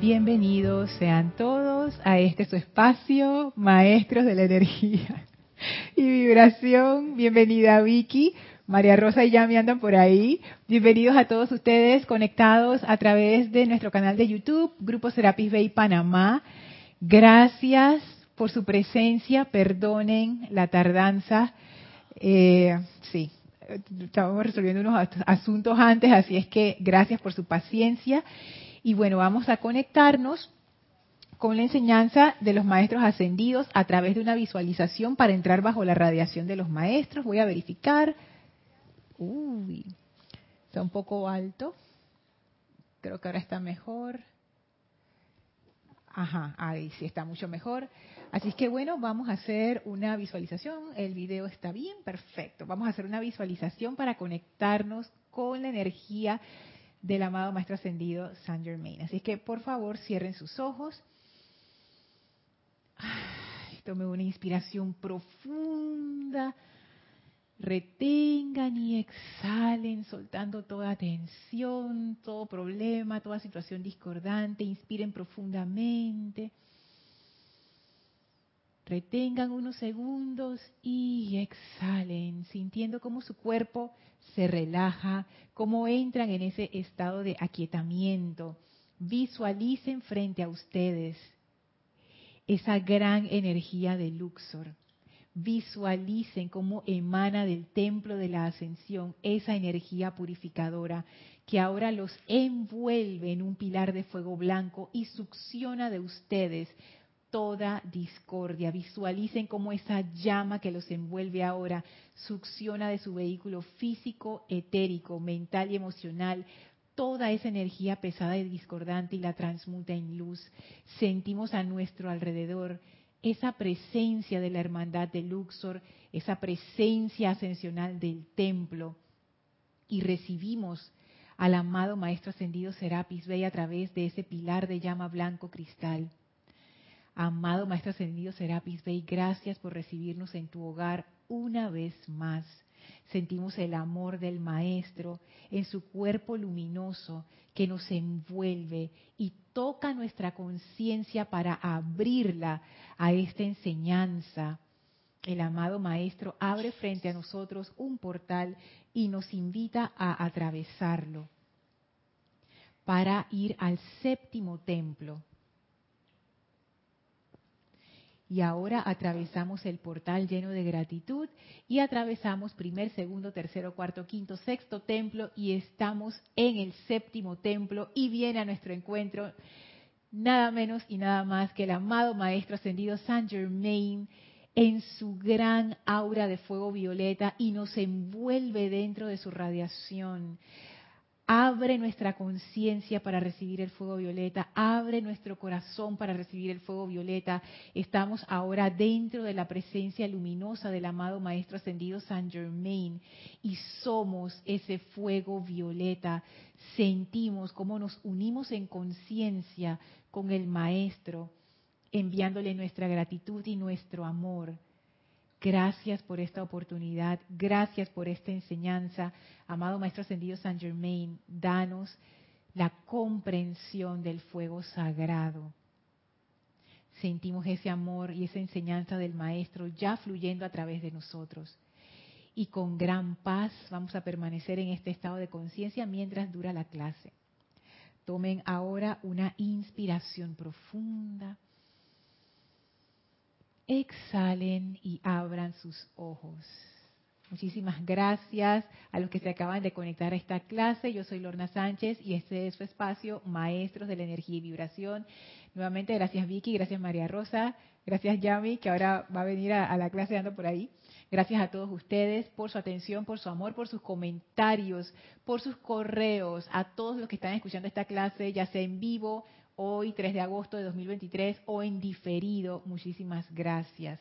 Bienvenidos sean todos a este su espacio, maestros de la energía y vibración. Bienvenida Vicky, María Rosa y Yami andan por ahí. Bienvenidos a todos ustedes conectados a través de nuestro canal de YouTube, Grupo Serapis Bay Panamá. Gracias por su presencia, perdonen la tardanza. Eh, sí, estábamos resolviendo unos asuntos antes, así es que gracias por su paciencia. Y bueno, vamos a conectarnos con la enseñanza de los maestros ascendidos a través de una visualización para entrar bajo la radiación de los maestros. Voy a verificar. Uy, está un poco alto. Creo que ahora está mejor. Ajá, ahí sí está mucho mejor. Así es que bueno, vamos a hacer una visualización. El video está bien, perfecto. Vamos a hacer una visualización para conectarnos con la energía del amado Maestro Ascendido Saint Germain. Así que por favor cierren sus ojos. Tome una inspiración profunda retengan y exhalen, soltando toda tensión, todo problema, toda situación discordante, inspiren profundamente. Retengan unos segundos y exhalen, sintiendo cómo su cuerpo se relaja, cómo entran en ese estado de aquietamiento. Visualicen frente a ustedes esa gran energía de Luxor visualicen cómo emana del templo de la ascensión esa energía purificadora que ahora los envuelve en un pilar de fuego blanco y succiona de ustedes toda discordia. Visualicen cómo esa llama que los envuelve ahora succiona de su vehículo físico, etérico, mental y emocional toda esa energía pesada y discordante y la transmuta en luz. Sentimos a nuestro alrededor esa presencia de la hermandad de Luxor, esa presencia ascensional del templo, y recibimos al amado Maestro Ascendido Serapis Bey a través de ese pilar de llama blanco cristal. Amado Maestro Ascendido Serapis Bey, gracias por recibirnos en tu hogar una vez más. Sentimos el amor del Maestro en su cuerpo luminoso que nos envuelve y toca nuestra conciencia para abrirla a esta enseñanza. El amado Maestro abre frente a nosotros un portal y nos invita a atravesarlo para ir al séptimo templo y ahora atravesamos el portal lleno de gratitud y atravesamos primer, segundo, tercero, cuarto, quinto, sexto templo y estamos en el séptimo templo y viene a nuestro encuentro nada menos y nada más que el amado Maestro Ascendido Saint Germain en su gran aura de fuego violeta y nos envuelve dentro de su radiación abre nuestra conciencia para recibir el fuego violeta, abre nuestro corazón para recibir el fuego violeta. Estamos ahora dentro de la presencia luminosa del amado Maestro Ascendido San Germain y somos ese fuego violeta. Sentimos cómo nos unimos en conciencia con el Maestro, enviándole nuestra gratitud y nuestro amor. Gracias por esta oportunidad, gracias por esta enseñanza. Amado Maestro Ascendido San Germain, danos la comprensión del fuego sagrado. Sentimos ese amor y esa enseñanza del Maestro ya fluyendo a través de nosotros. Y con gran paz vamos a permanecer en este estado de conciencia mientras dura la clase. Tomen ahora una inspiración profunda exhalen y abran sus ojos. Muchísimas gracias a los que se acaban de conectar a esta clase. Yo soy Lorna Sánchez y este es su espacio, Maestros de la Energía y Vibración. Nuevamente, gracias Vicky, gracias María Rosa, gracias Yami, que ahora va a venir a, a la clase dando por ahí. Gracias a todos ustedes por su atención, por su amor, por sus comentarios, por sus correos, a todos los que están escuchando esta clase, ya sea en vivo hoy 3 de agosto de 2023 o en diferido. Muchísimas gracias.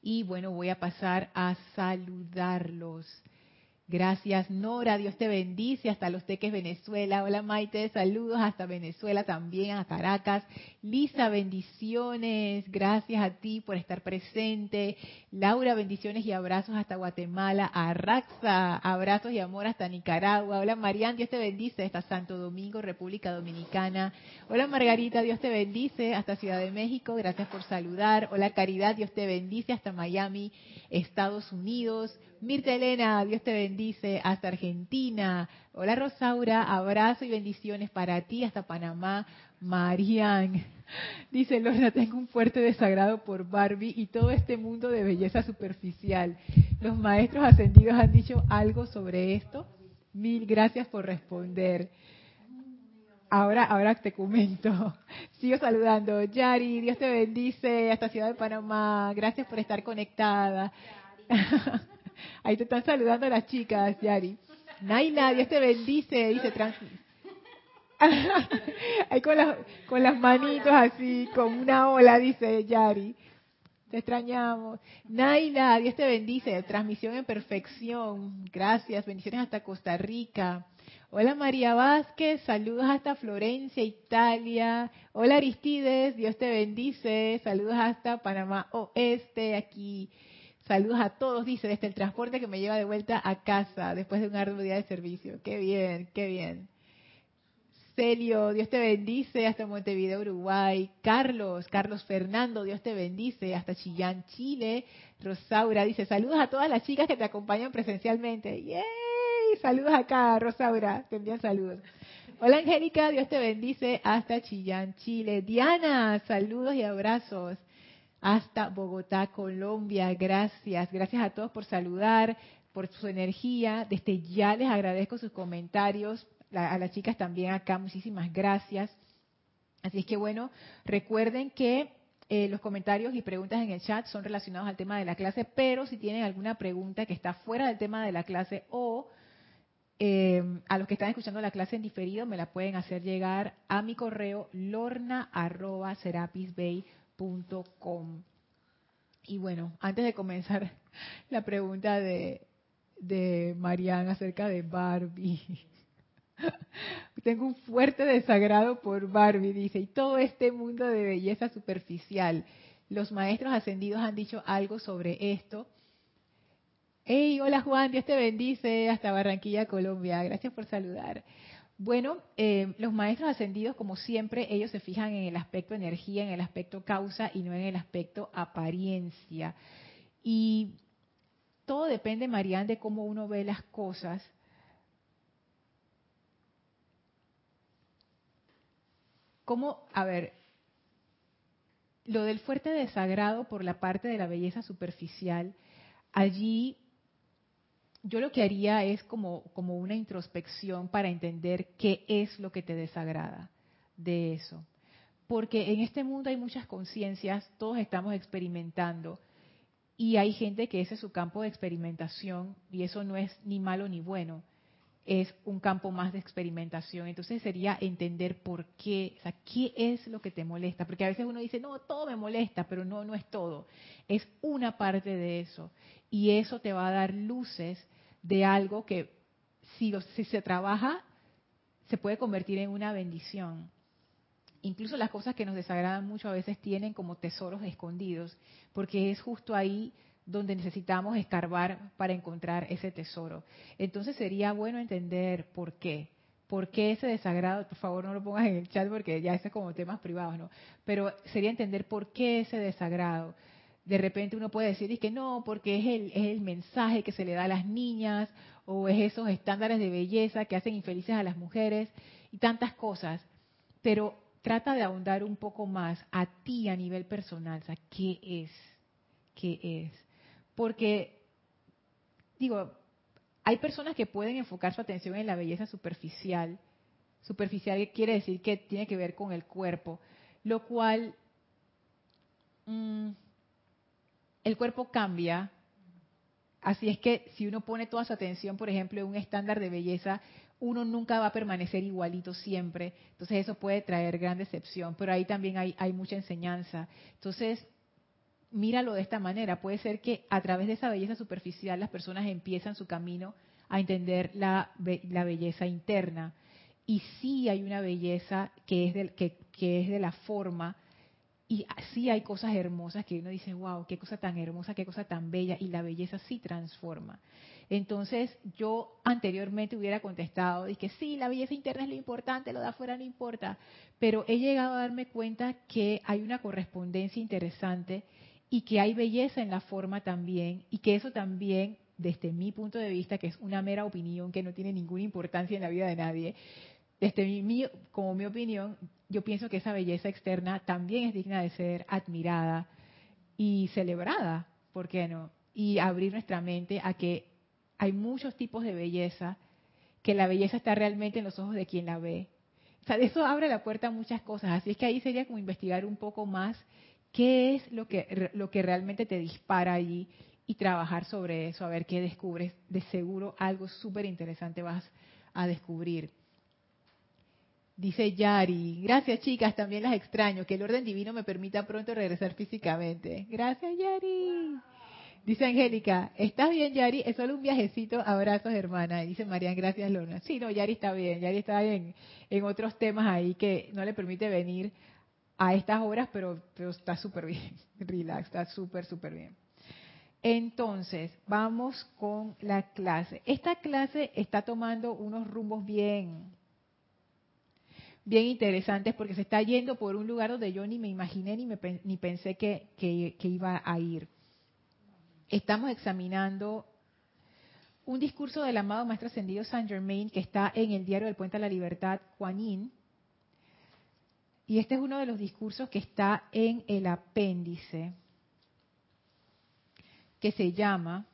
Y bueno, voy a pasar a saludarlos. Gracias, Nora. Dios te bendice hasta Los Teques, Venezuela. Hola, Maite. Saludos hasta Venezuela también, a Caracas. Lisa, bendiciones. Gracias a ti por estar presente. Laura, bendiciones y abrazos hasta Guatemala. A Raxa, abrazos y amor hasta Nicaragua. Hola, Marian. Dios te bendice hasta Santo Domingo, República Dominicana. Hola, Margarita. Dios te bendice hasta Ciudad de México. Gracias por saludar. Hola, Caridad. Dios te bendice hasta Miami, Estados Unidos. Mirta Elena, Dios te bendice hasta Argentina. Hola Rosaura, abrazo y bendiciones para ti hasta Panamá. Marian, dice Lorna, tengo un fuerte desagrado por Barbie y todo este mundo de belleza superficial. Los maestros ascendidos han dicho algo sobre esto. Mil gracias por responder. Ahora, ahora te comento. Sigo saludando. Yari, Dios te bendice hasta Ciudad de Panamá. Gracias por estar conectada. Ahí te están saludando las chicas, Yari. Naila, Dios te bendice, dice trans. Ahí con las, con las manitos así, con una ola, dice Yari. Te extrañamos. Naila, Dios te bendice. Transmisión en perfección. Gracias. Bendiciones hasta Costa Rica. Hola María Vázquez, saludos hasta Florencia, Italia. Hola Aristides, Dios te bendice. Saludos hasta Panamá Oeste, aquí Saludos a todos, dice, desde el transporte que me lleva de vuelta a casa después de un arduo día de servicio. Qué bien, qué bien. Celio, Dios te bendice hasta Montevideo, Uruguay. Carlos, Carlos Fernando, Dios te bendice hasta Chillán, Chile. Rosaura dice, saludos a todas las chicas que te acompañan presencialmente. ¡Yay! Saludos acá, Rosaura, te envían saludos. Hola Angélica, Dios te bendice hasta Chillán, Chile. Diana, saludos y abrazos hasta Bogotá, Colombia. Gracias, gracias a todos por saludar, por su energía. Desde ya les agradezco sus comentarios. a las chicas también acá, muchísimas gracias. Así es que bueno, recuerden que eh, los comentarios y preguntas en el chat son relacionados al tema de la clase, pero si tienen alguna pregunta que está fuera del tema de la clase o eh, a los que están escuchando la clase en diferido, me la pueden hacer llegar a mi correo lorna.serapisbay.com Y bueno, antes de comenzar la pregunta de, de acerca de Barbie. Tengo un fuerte desagrado por Barbie, dice, y todo este mundo de belleza superficial. Los maestros ascendidos han dicho algo sobre esto. Hey, hola Juan, Dios te bendice hasta Barranquilla, Colombia. Gracias por saludar. Bueno, eh, los maestros ascendidos, como siempre, ellos se fijan en el aspecto energía, en el aspecto causa y no en el aspecto apariencia. Y todo depende, Marianne, de cómo uno ve las cosas. ¿Cómo, a ver, lo del fuerte desagrado por la parte de la belleza superficial, allí yo lo que haría es como, como una introspección para entender qué es lo que te desagrada de eso. Porque en este mundo hay muchas conciencias, todos estamos experimentando y hay gente que ese es su campo de experimentación y eso no es ni malo ni bueno, es un campo más de experimentación. Entonces sería entender por qué, o sea, qué es lo que te molesta, porque a veces uno dice, no, todo me molesta, pero no, no es todo, es una parte de eso y eso te va a dar luces de algo que si, se trabaja se puede convertir en una bendición. Incluso las cosas que nos desagradan mucho a veces tienen como tesoros escondidos, porque es justo ahí donde necesitamos escarbar para encontrar ese tesoro. Entonces sería bueno entender por qué. ¿Por qué ese desagrado? Por favor, no lo pongas en el chat porque ya es como temas privados, ¿no? Pero sería entender por qué ese desagrado de repente uno puede decir que no, porque es el, es el mensaje que se le da a las niñas o es esos estándares de belleza que hacen infelices a las mujeres y tantas cosas. Pero trata de ahondar un poco más a ti a nivel personal, ¿qué es? ¿Qué es? Porque, digo, hay personas que pueden enfocar su atención en la belleza superficial. Superficial quiere decir que tiene que ver con el cuerpo, lo cual... Mm, el cuerpo cambia. Así es que si uno pone toda su atención, por ejemplo, en un estándar de belleza, uno nunca va a permanecer igualito siempre. Entonces eso puede traer gran decepción, pero ahí también hay, mucha enseñanza. Entonces, míralo de esta manera. Puede ser que a través de esa belleza superficial las personas empiezan su camino a entender la, belleza interna. Y sí hay una belleza que es, de, que, que es de la forma, y sí hay cosas hermosas que uno dice, wow, qué cosa tan hermosa, qué cosa tan bella, y la belleza sí transforma. Entonces yo anteriormente hubiera contestado, dije, sí, la belleza interna es lo importante, lo de afuera no importa, pero he llegado a darme cuenta que hay una correspondencia interesante y que hay belleza en la forma también, y que eso también, desde mi punto de vista, que es una mera opinión que no tiene ninguna importancia en la vida de nadie, desde mi, como mi opinión, yo pienso que esa belleza externa también es digna de ser admirada y celebrada, ¿por qué no? Y abrir nuestra mente a que hay muchos tipos de belleza, que la belleza está realmente en los ojos de quien la ve. O sea, eso abre la puerta a muchas cosas, así es que ahí sería como investigar un poco más qué es lo que, lo que realmente te dispara allí y trabajar sobre eso, a ver qué descubres. De seguro algo súper interesante vas a descubrir. Dice Yari, gracias chicas, también las extraño, que el orden divino me permita pronto regresar físicamente. Gracias Yari. Dice Angélica, ¿estás bien Yari? Es solo un viajecito, abrazos hermana. Dice Marian, gracias Luna. Sí, no, Yari está bien, Yari está en, en otros temas ahí que no le permite venir a estas horas, pero, pero está súper bien, relax, está súper, súper bien. Entonces, vamos con la clase. Esta clase está tomando unos rumbos bien, bien interesantes porque se está yendo por un lugar donde yo ni me imaginé ni, ni pensé que, que, iba a ir. Estamos examinando un discurso del amado Maestro Ascendido Saint Germain que está en el diario del Puente a la Libertad, Juanín. Y este es uno de los discursos que está en el apéndice, que se llama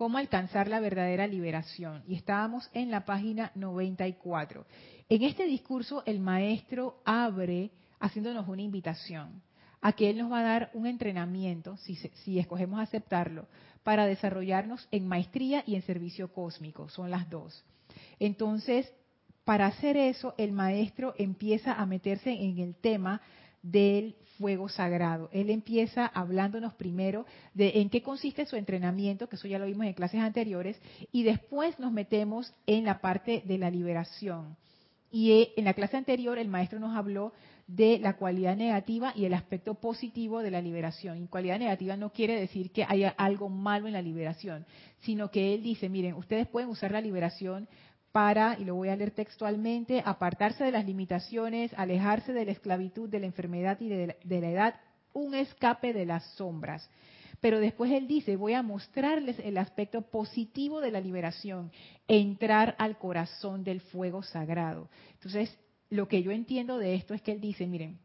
cómo alcanzar la verdadera liberación. Y estábamos en la página 94. En este discurso el maestro abre haciéndonos una invitación a que él nos va a dar un entrenamiento, si, escogemos aceptarlo, para desarrollarnos en maestría y en servicio cósmico. Son las dos. Entonces, para hacer eso, el maestro empieza a meterse en el tema del fuego sagrado. Él empieza hablándonos primero de en qué consiste su entrenamiento, que eso ya lo vimos en clases anteriores, y después nos metemos en la parte de la liberación. Y eh, en la clase anterior el maestro nos habló de la cualidad negativa y el aspecto positivo de la liberación. Y cualidad negativa no quiere decir que haya algo malo en la liberación, sino que él dice, miren, ustedes pueden usar la liberación para, y lo voy a leer textualmente, apartarse de las limitaciones, alejarse de la esclavitud, de la enfermedad y de la, edad, un escape de las sombras. Pero después él dice, voy a mostrarles el aspecto positivo de la liberación, entrar al corazón del fuego sagrado. Entonces, lo que yo entiendo de esto es que él dice, miren,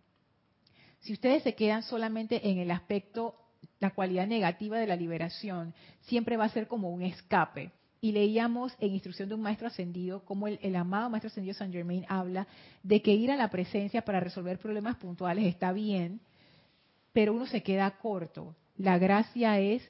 si ustedes se quedan solamente en el aspecto, la cualidad negativa de la liberación, siempre va a ser como un escape y leíamos en instrucción de un maestro ascendido como el, amado maestro ascendido San Germain habla de que ir a la presencia para resolver problemas puntuales está bien, pero uno se queda corto. La gracia es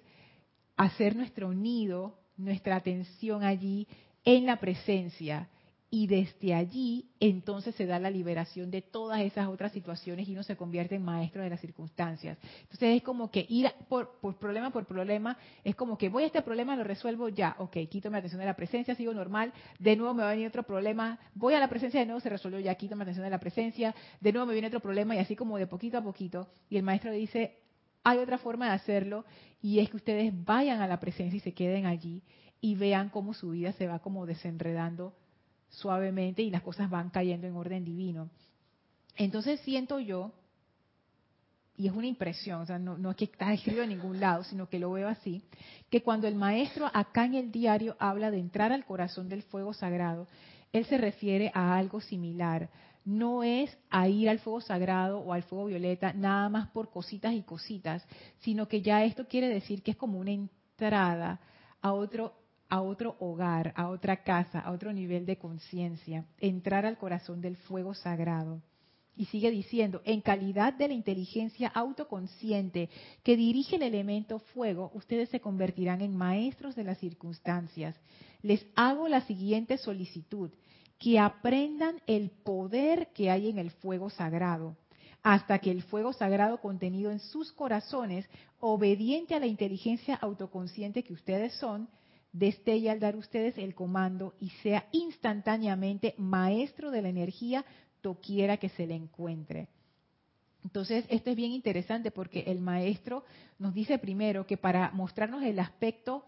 hacer nuestro nido, nuestra atención allí en la presencia y desde allí entonces se da la liberación de todas esas otras situaciones y uno se convierte en maestro de las circunstancias. Entonces es como que ir por, problema por problema, es como que voy a este problema, lo resuelvo ya, ok, quito mi atención de la presencia, sigo normal, de nuevo me va a venir otro problema, voy a la presencia, de nuevo se resolvió ya, quito mi atención de la presencia, de nuevo me viene otro problema y así como de poquito a poquito. Y el maestro dice, hay otra forma de hacerlo y es que ustedes vayan a la presencia y se queden allí y vean cómo su vida se va como desenredando suavemente y las cosas van cayendo en orden divino. Entonces siento yo, y es una impresión, o sea, no, es que está escrito en ningún lado, sino que lo veo así, que cuando el maestro acá en el diario habla de entrar al corazón del fuego sagrado, él se refiere a algo similar. No es a ir al fuego sagrado o al fuego violeta nada más por cositas y cositas, sino que ya esto quiere decir que es como una entrada a otro a otro hogar, a otra casa, a otro nivel de conciencia, entrar al corazón del fuego sagrado. Y sigue diciendo, en calidad de la inteligencia autoconsciente que dirige el elemento fuego, ustedes se convertirán en maestros de las circunstancias. Les hago la siguiente solicitud, que aprendan el poder que hay en el fuego sagrado. hasta que el fuego sagrado contenido en sus corazones, obediente a la inteligencia autoconsciente que ustedes son, destelle al dar ustedes el comando y sea instantáneamente maestro de la energía doquiera que se le encuentre. Entonces, esto es bien interesante porque el maestro nos dice primero que para mostrarnos el aspecto,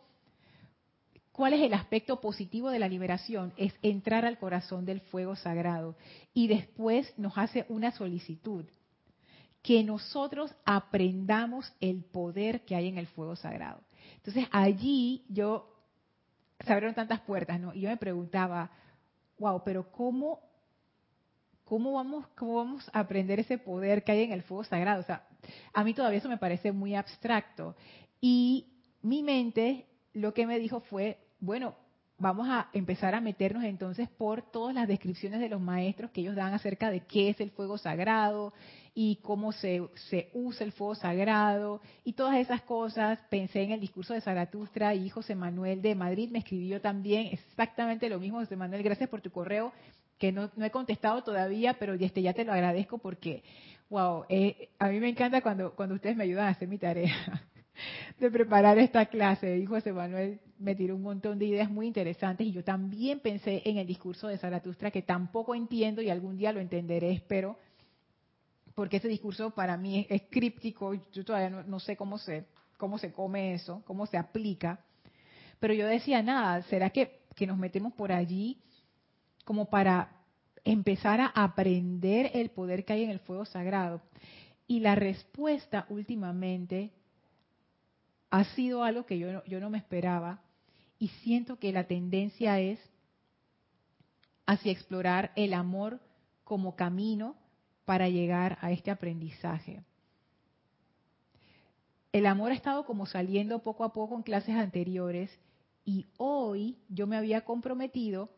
cuál es el aspecto positivo de la liberación, es entrar al corazón del fuego sagrado. Y después nos hace una solicitud que nosotros aprendamos el poder que hay en el fuego sagrado. Entonces allí yo se abrieron tantas puertas, ¿no? Y yo me preguntaba, wow, pero ¿cómo, cómo, vamos, ¿cómo vamos a aprender ese poder que hay en el fuego sagrado? O sea, a mí todavía eso me parece muy abstracto. Y mi mente lo que me dijo fue, bueno, vamos a empezar a meternos entonces por todas las descripciones de los maestros que ellos dan acerca de qué es el fuego sagrado y cómo se, se, usa el fuego sagrado y todas esas cosas. Pensé en el discurso de Zaratustra y José Manuel de Madrid me escribió también exactamente lo mismo. José Manuel, gracias por tu correo que no, he contestado todavía, pero este, ya te lo agradezco porque, wow, eh, a mí me encanta cuando, cuando ustedes me ayudan a hacer mi tarea de preparar esta clase. Y José Manuel me tiró un montón de ideas muy interesantes y yo también pensé en el discurso de Zaratustra que tampoco entiendo y algún día lo entenderé, espero porque ese discurso para mí es, críptico, yo todavía no, sé cómo se, cómo se come eso, cómo se aplica. Pero yo decía, nada, ¿será que, que nos metemos por allí como para empezar a aprender el poder que hay en el fuego sagrado? Y la respuesta últimamente ha sido algo que yo yo no me esperaba y siento que la tendencia es hacia explorar el amor como camino para llegar a este aprendizaje. El amor ha estado como saliendo poco a poco en clases anteriores y hoy yo me había comprometido,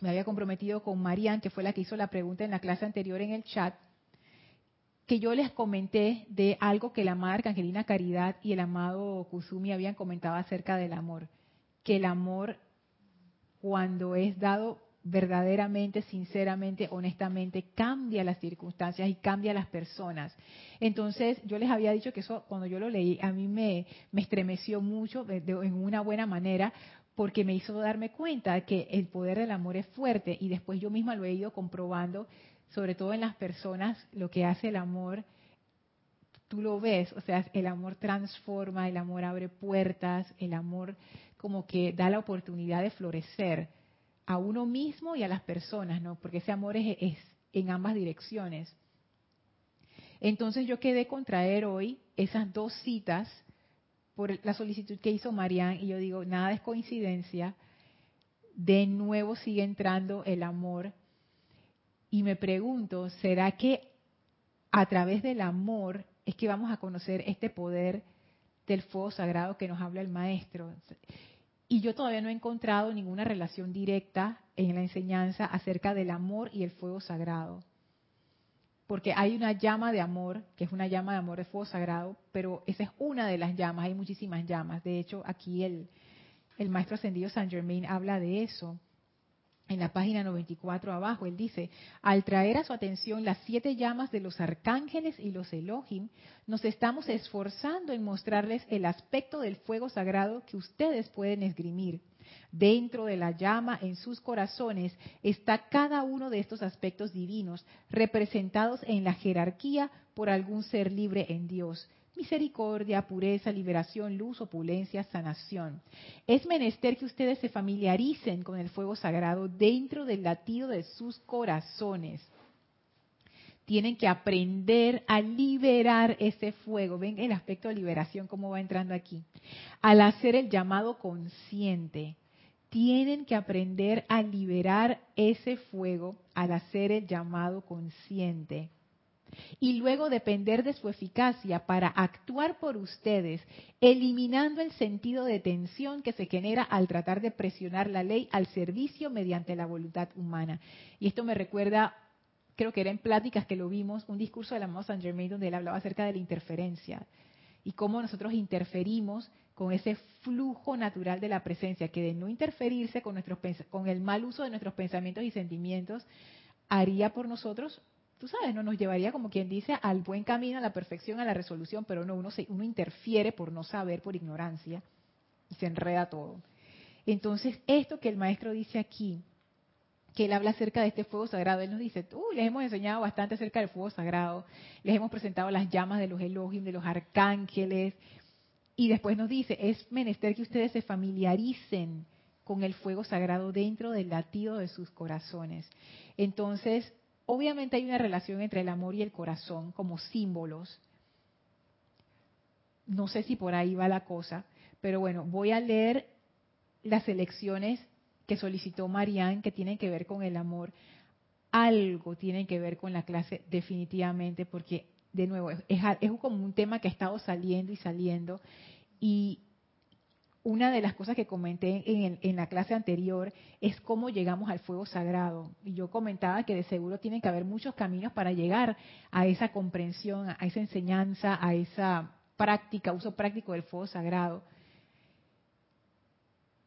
me había comprometido con Marian, que fue la que hizo la pregunta en la clase anterior en el chat, que yo les comenté de algo que la amada Arcangelina Caridad y el amado Kusumi habían comentado acerca del amor, que el amor cuando es dado verdaderamente, sinceramente, honestamente, cambia las circunstancias y cambia las personas. Entonces, yo les había dicho que eso, cuando yo lo leí, a mí me, me estremeció mucho, en una buena manera, porque me hizo darme cuenta que el poder del amor es fuerte y después yo misma lo he ido comprobando, sobre todo en las personas, lo que hace el amor tú lo ves, o sea, el amor transforma, el amor abre puertas, el amor como que da la oportunidad de florecer a uno mismo y a las personas, ¿no? Porque ese amor es, en ambas direcciones. Entonces yo quedé contraer hoy esas dos citas por la solicitud que hizo Marianne y yo digo, nada es coincidencia. De nuevo sigue entrando el amor y me pregunto, ¿será que a través del amor es que vamos a conocer este poder del fuego sagrado que nos habla el maestro? Y yo todavía no he encontrado ninguna relación directa en la enseñanza acerca del amor y el fuego sagrado. Porque hay una llama de amor, que es una llama de amor de fuego sagrado, pero esa es una de las llamas, hay muchísimas llamas. De hecho, aquí el, el maestro ascendido San Germain habla de eso en la página 94 abajo, él dice, al traer a su atención las siete llamas de los arcángeles y los Elohim, nos estamos esforzando en mostrarles el aspecto del fuego sagrado que ustedes pueden esgrimir. Dentro de la llama, en sus corazones, está cada uno de estos aspectos divinos, representados en la jerarquía por algún ser libre en Dios misericordia, pureza, liberación, luz, opulencia, sanación. Es menester que ustedes se familiaricen con el fuego sagrado dentro del latido de sus corazones. Tienen que aprender a liberar ese fuego. Ven el aspecto de liberación, cómo va entrando aquí. Al hacer el llamado consciente, tienen que aprender a liberar ese fuego al hacer el llamado consciente y luego depender de su eficacia para actuar por ustedes, eliminando el sentido de tensión que se genera al tratar de presionar la ley al servicio mediante la voluntad humana. Y esto me recuerda, creo que era en pláticas que lo vimos, un discurso de la amado Saint Germain donde él hablaba acerca de la interferencia y cómo nosotros interferimos con ese flujo natural de la presencia, que de no interferirse con, nuestros, con el mal uso de nuestros pensamientos y sentimientos, haría por nosotros tú sabes, no nos llevaría como quien dice al buen camino, a la perfección, a la resolución, pero no, uno, se, uno interfiere por no saber, por ignorancia, y se enreda todo. Entonces, esto que el maestro dice aquí, que él habla acerca de este fuego sagrado, él nos dice, uy, les hemos enseñado bastante acerca del fuego sagrado, les hemos presentado las llamas de los Elohim, de los arcángeles, y después nos dice, es menester que ustedes se familiaricen con el fuego sagrado dentro del latido de sus corazones. Entonces, obviamente hay una relación entre el amor y el corazón como símbolos. No sé si por ahí va la cosa, pero bueno, voy a leer las elecciones que solicitó Marianne que tienen que ver con el amor. Algo tienen que ver con la clase definitivamente, porque de nuevo, es, como un tema que ha estado saliendo y saliendo. Y una de las cosas que comenté en, la clase anterior es cómo llegamos al fuego sagrado. Y yo comentaba que de seguro tienen que haber muchos caminos para llegar a esa comprensión, a esa enseñanza, a esa práctica, uso práctico del fuego sagrado.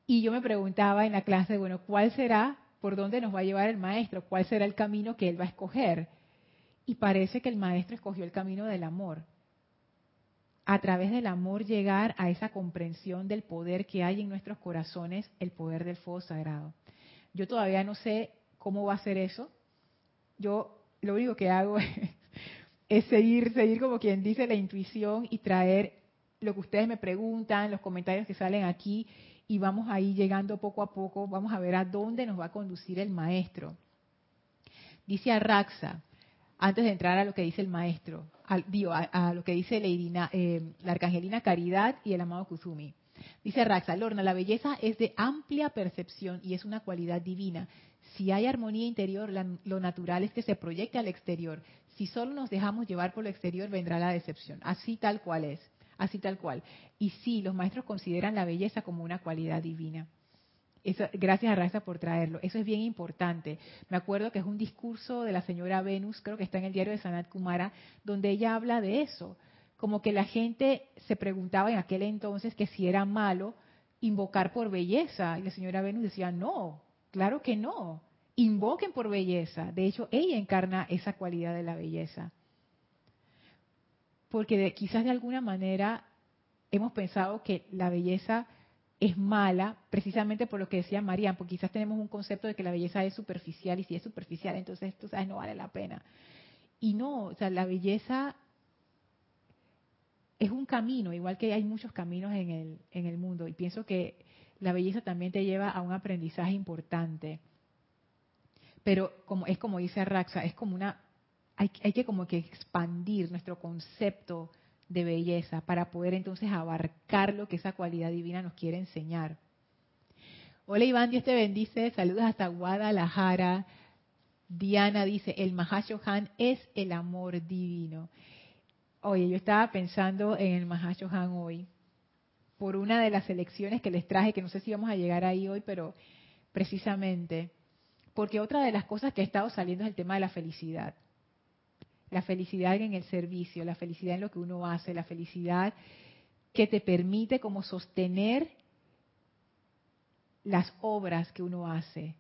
Y yo me preguntaba en la clase, bueno, ¿cuál será, por dónde nos va a llevar el maestro? ¿Cuál será el camino que él va a escoger? Y parece que el maestro escogió el camino del amor. A través del amor llegar a esa comprensión del poder que hay en nuestros corazones, el poder del fuego sagrado. Yo todavía no sé cómo va a ser eso. Yo lo único que hago es, seguir, seguir como quien dice la intuición y traer lo que ustedes me preguntan, los comentarios que salen aquí y vamos ahí llegando poco a poco, vamos a ver a dónde nos va a conducir el maestro. Dice Arraxa, antes de entrar a lo que dice el maestro, a, lo que dice eh, la arcangelina Caridad y el amado Kuzumi. Dice Raxa, Lorna, la belleza es de amplia percepción y es una cualidad divina. Si hay armonía interior, lo natural es que se proyecte al exterior. Si solo nos dejamos llevar por lo exterior, vendrá la decepción. Así tal cual es, así tal cual. Y sí, los maestros consideran la belleza como una cualidad divina gracias a Raza por traerlo. Eso es bien importante. Me acuerdo que es un discurso de la señora Venus, creo que está en el diario de Sanat Kumara, donde ella habla de eso. Como que la gente se preguntaba en aquel entonces que si era malo invocar por belleza. Y la señora Venus decía, no, claro que no. Invoquen por belleza. De hecho, ella encarna esa cualidad de la belleza. Porque quizás de alguna manera hemos pensado que la belleza es mala precisamente por lo que decía María, porque quizás tenemos un concepto de que la belleza es superficial y si es superficial, entonces tú sabes, no vale la pena. Y no, o sea, la belleza es un camino, igual que hay muchos caminos en el, en el mundo, y pienso que la belleza también te lleva a un aprendizaje importante. Pero como es como dice Raxa, es como una hay, hay que como que expandir nuestro concepto de belleza para poder entonces abarcar lo que esa cualidad divina nos quiere enseñar. Hola Iván, Dios te bendice. Saludos hasta Guadalajara. Diana dice, el Mahashohan es el amor divino. Oye, yo estaba pensando en el Mahashohan hoy por una de las elecciones que les traje, que no sé si vamos a llegar ahí hoy, pero precisamente porque otra de las cosas que ha estado saliendo es el tema de la felicidad la felicidad en el servicio, la felicidad en lo que uno hace, la felicidad que te permite como sostener las obras que uno hace.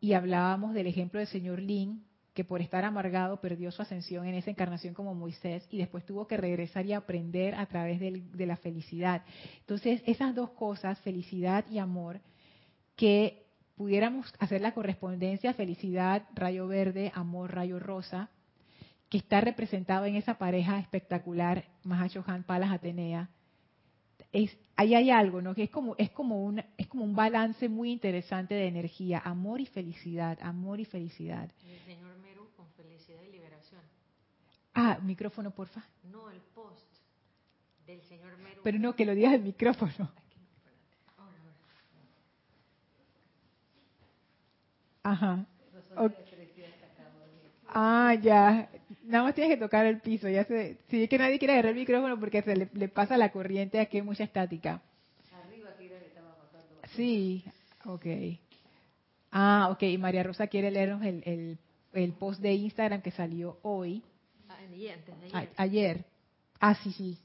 Y hablábamos del ejemplo del señor Lin, que por estar amargado perdió su ascensión en esa encarnación como Moisés y después tuvo que regresar y aprender a través de la felicidad. Entonces, esas dos cosas, felicidad y amor, que pudiéramos hacer la correspondencia, felicidad, rayo verde, amor, rayo rosa, que está representado en esa pareja espectacular, Mahashohan Palas Atenea, es, ahí hay algo, ¿no? Que es como, es como un, es como un balance muy interesante de energía, amor y felicidad, amor y felicidad. el señor Meru con felicidad y liberación. Ah, micrófono, porfa. No, el post del señor Meru. Pero no, que lo digas el micrófono. Ajá. Ah, ya. Nada más tienes que tocar el piso. Ya se, si es que nadie quiere agarrar el micrófono porque se le, pasa la corriente aquí, hay mucha estática. Arriba aquí le estaba pasando. Sí, ok. Ah, ok. Y María Rosa quiere leernos el, el, el post de Instagram que salió hoy. Ah, ayer. ayer. Ah, sí, sí.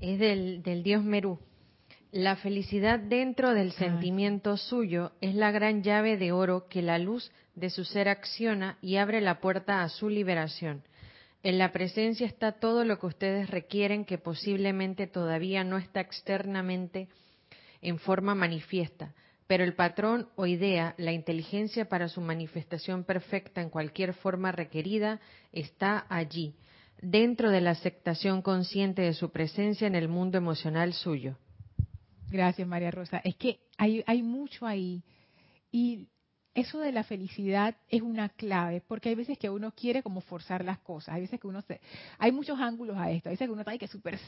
Es del, del dios Merú. La felicidad dentro del sentimiento suyo es la gran llave de oro que la luz de su ser acciona y abre la puerta a su liberación. En la presencia está todo lo que ustedes requieren que posiblemente todavía no está externamente en forma manifiesta, pero el patrón o idea, la inteligencia para su manifestación perfecta en cualquier forma requerida, está allí, dentro de la aceptación consciente de su presencia en el mundo emocional suyo. Gracias, María Rosa. Es que hay, hay mucho ahí. Y eso de la felicidad es una clave, porque hay veces que uno quiere como forzar las cosas. Hay veces que uno se... Hay muchos ángulos a esto. Hay veces que uno está ahí que es súper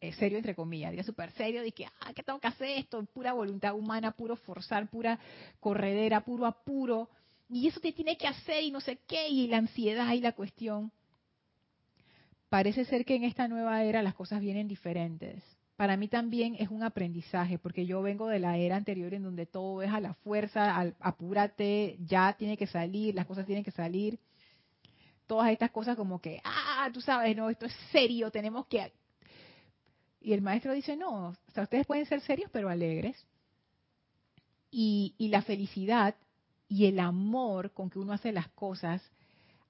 eh, serio, entre comillas. Diga súper serio, de que, ah, ¿qué tengo que hacer esto? Pura voluntad humana, puro forzar, pura corredera, puro apuro. Y eso te tiene que hacer y no sé qué, y la ansiedad y la cuestión. Parece ser que en esta nueva era las cosas vienen diferentes para mí también es un aprendizaje, porque yo vengo de la era anterior en donde todo es a la fuerza, al, apúrate, ya tiene que salir, las cosas tienen que salir. Todas estas cosas como que, ah, tú sabes, no, esto es serio, tenemos que... Y el maestro dice, no, o sea, ustedes pueden ser serios pero alegres. Y, y la felicidad y el amor con que uno hace las cosas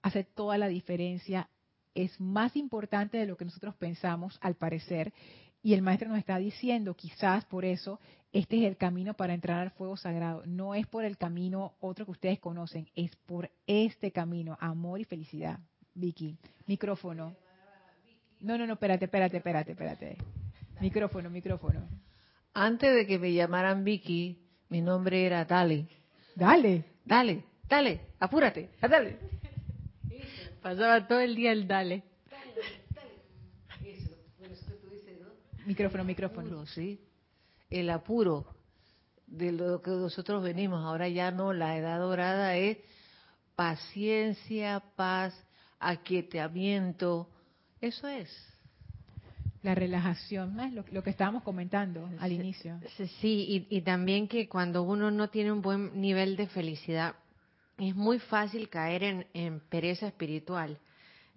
hace toda la diferencia. Es más importante de lo que nosotros pensamos, al parecer. Y el maestro nos está diciendo, quizás por eso, este es el camino para entrar al fuego sagrado. No es por el camino otro que ustedes conocen, es por este camino, amor y felicidad. Vicky, micrófono. No, no, no, espérate, espérate, espérate, espérate. Micrófono, micrófono. Antes de que me llamaran Vicky, mi nombre era Dale. Dale. Dale, dale, apúrate, dale. Pasaba todo el día el dale. Micrófono, micrófono. Apuro, sí. El apuro de lo que nosotros venimos. Ahora ya no, la edad dorada es paciencia, paz, aquietamiento. Eso es. La relajación, ¿no? lo, lo que estábamos comentando al inicio. Sí, y, y también que cuando uno no tiene un buen nivel de felicidad, es muy fácil caer en, en pereza espiritual.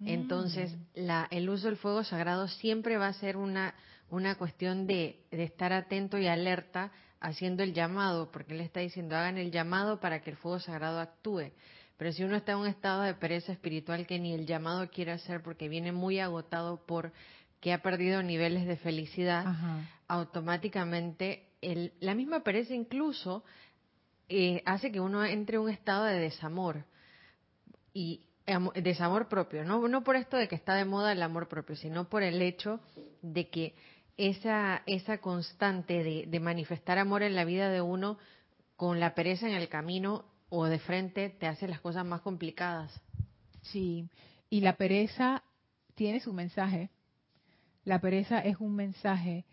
Entonces, Mm. la, el uso del fuego sagrado siempre va a ser una, una cuestión de, de estar atento y alerta haciendo el llamado, porque él está diciendo, hagan el llamado para que el fuego sagrado actúe. Pero si uno está en un estado de pereza espiritual que ni el llamado quiere hacer porque viene muy agotado por que ha perdido niveles de felicidad, Ajá. automáticamente el, la misma pereza incluso eh, hace que uno entre en un estado de desamor y amo- desamor propio, ¿no? no por esto de que está de moda el amor propio, sino por el hecho de que esa, esa constante de, manifestar amor en la vida de uno con la pereza en el camino o de frente te hace las cosas más complicadas. Sí, y la pereza tiene su mensaje. La pereza es un mensaje.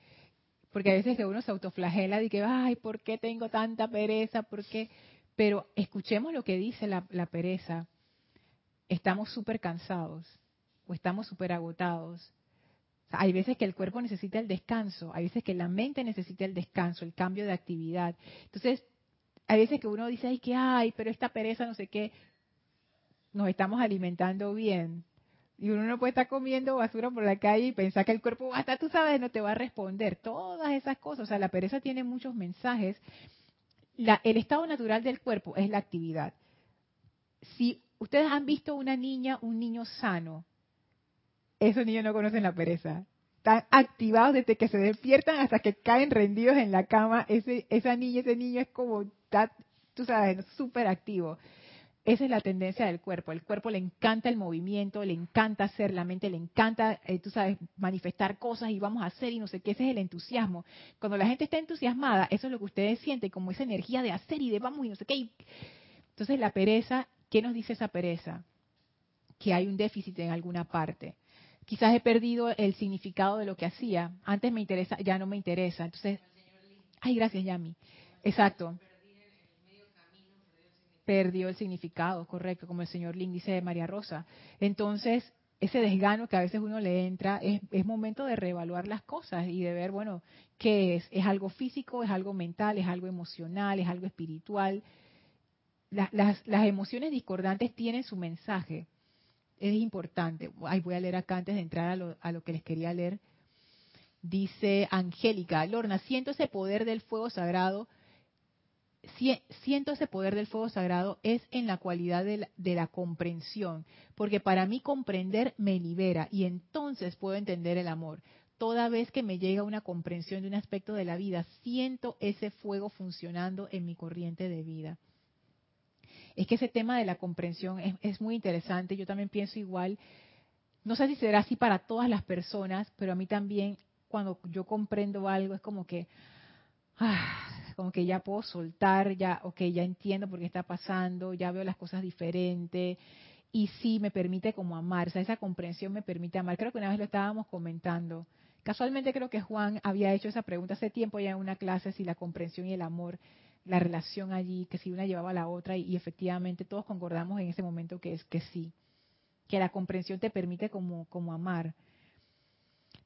Porque a veces que uno se autoflagela de que, ay, ¿por qué tengo tanta pereza? ¿Por qué? Pero escuchemos lo que dice la, la pereza. Estamos súper cansados o estamos súper agotados. Hay veces que el cuerpo necesita el descanso, hay veces que la mente necesita el descanso, el cambio de actividad. Entonces, hay veces que uno dice, ay, que ay, pero esta pereza, no sé qué, nos estamos alimentando bien. Y uno no puede estar comiendo basura por la calle y pensar que el cuerpo, hasta tú sabes, no te va a responder. Todas esas cosas. O sea, la pereza tiene muchos mensajes. El estado natural del cuerpo es la actividad. Si ustedes han visto una niña, un niño sano, esos niños no conocen la pereza. Están activados desde que se despiertan hasta que caen rendidos en la cama. Ese, esa niña, ese niño es como, está, tú sabes, súper activo. Esa es la tendencia del cuerpo. El cuerpo le encanta el movimiento, le encanta hacer, la mente le encanta, eh, tú sabes, manifestar cosas y vamos a hacer y no sé qué. Ese es el entusiasmo. Cuando la gente está entusiasmada, eso es lo que ustedes sienten, como esa energía de hacer y de vamos y no sé qué. Entonces la pereza, ¿qué nos dice esa pereza? Que hay un déficit en alguna parte. Quizás he perdido el significado de lo que hacía. Antes me interesa, ya no me interesa. Entonces, ay, gracias, Yami. Exacto perdió el significado, correcto, como el señor Lin dice de María Rosa. Entonces, ese desgano que a veces uno le entra, es, es momento de reevaluar las cosas y de ver, bueno, qué es. ¿Es algo físico? ¿Es algo mental? ¿Es algo emocional? ¿Es algo espiritual? La- las, las emociones discordantes tienen su mensaje. Es importante. Ay, voy a leer acá antes de entrar a lo, a lo que les quería leer. Dice Angélica, Lorna, siento ese poder del fuego sagrado siento ese poder del fuego sagrado es en la cualidad de la, comprensión, porque para mí comprender me libera y entonces puedo entender el amor. Toda vez que me llega una comprensión de un aspecto de la vida, siento ese fuego funcionando en mi corriente de vida. Es que ese tema de la comprensión es, es muy interesante, yo también pienso igual, no sé si será así para todas las personas, pero a mí también cuando yo comprendo algo es como que, ah, como que ya puedo soltar, ya, ok, ya entiendo por qué está pasando, ya veo las cosas diferentes y sí me permite como amar, o sea, esa comprensión me permite amar. Creo que una vez lo estábamos comentando. Casualmente creo que Juan había hecho esa pregunta hace tiempo ya en una clase si la comprensión y el amor, la relación allí, que si una llevaba a la otra y, efectivamente todos concordamos en ese momento que es que sí, que la comprensión te permite como, como amar.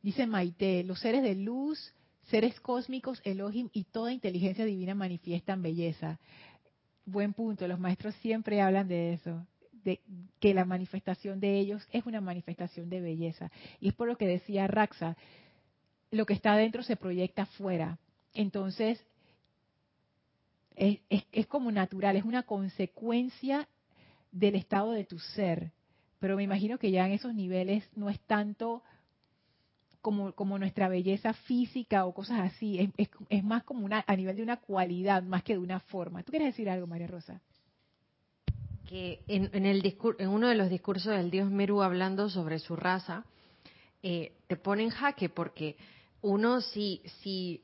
Dice Maite, los seres de luz Seres cósmicos, Elohim y toda inteligencia divina manifiestan belleza. Buen punto, los maestros siempre hablan de eso, de que la manifestación de ellos es una manifestación de belleza. Y es por lo que decía Raxa, lo que está adentro se proyecta afuera. Entonces, es, es, como natural, es una consecuencia del estado de tu ser. Pero me imagino que ya en esos niveles no es tanto como, nuestra belleza física o cosas así, es, más como una, a nivel de una cualidad más que de una forma. ¿Tú quieres decir algo, María Rosa? Que en, el en uno de los discursos del dios Meru hablando sobre su raza, eh, te pone en jaque porque uno si, si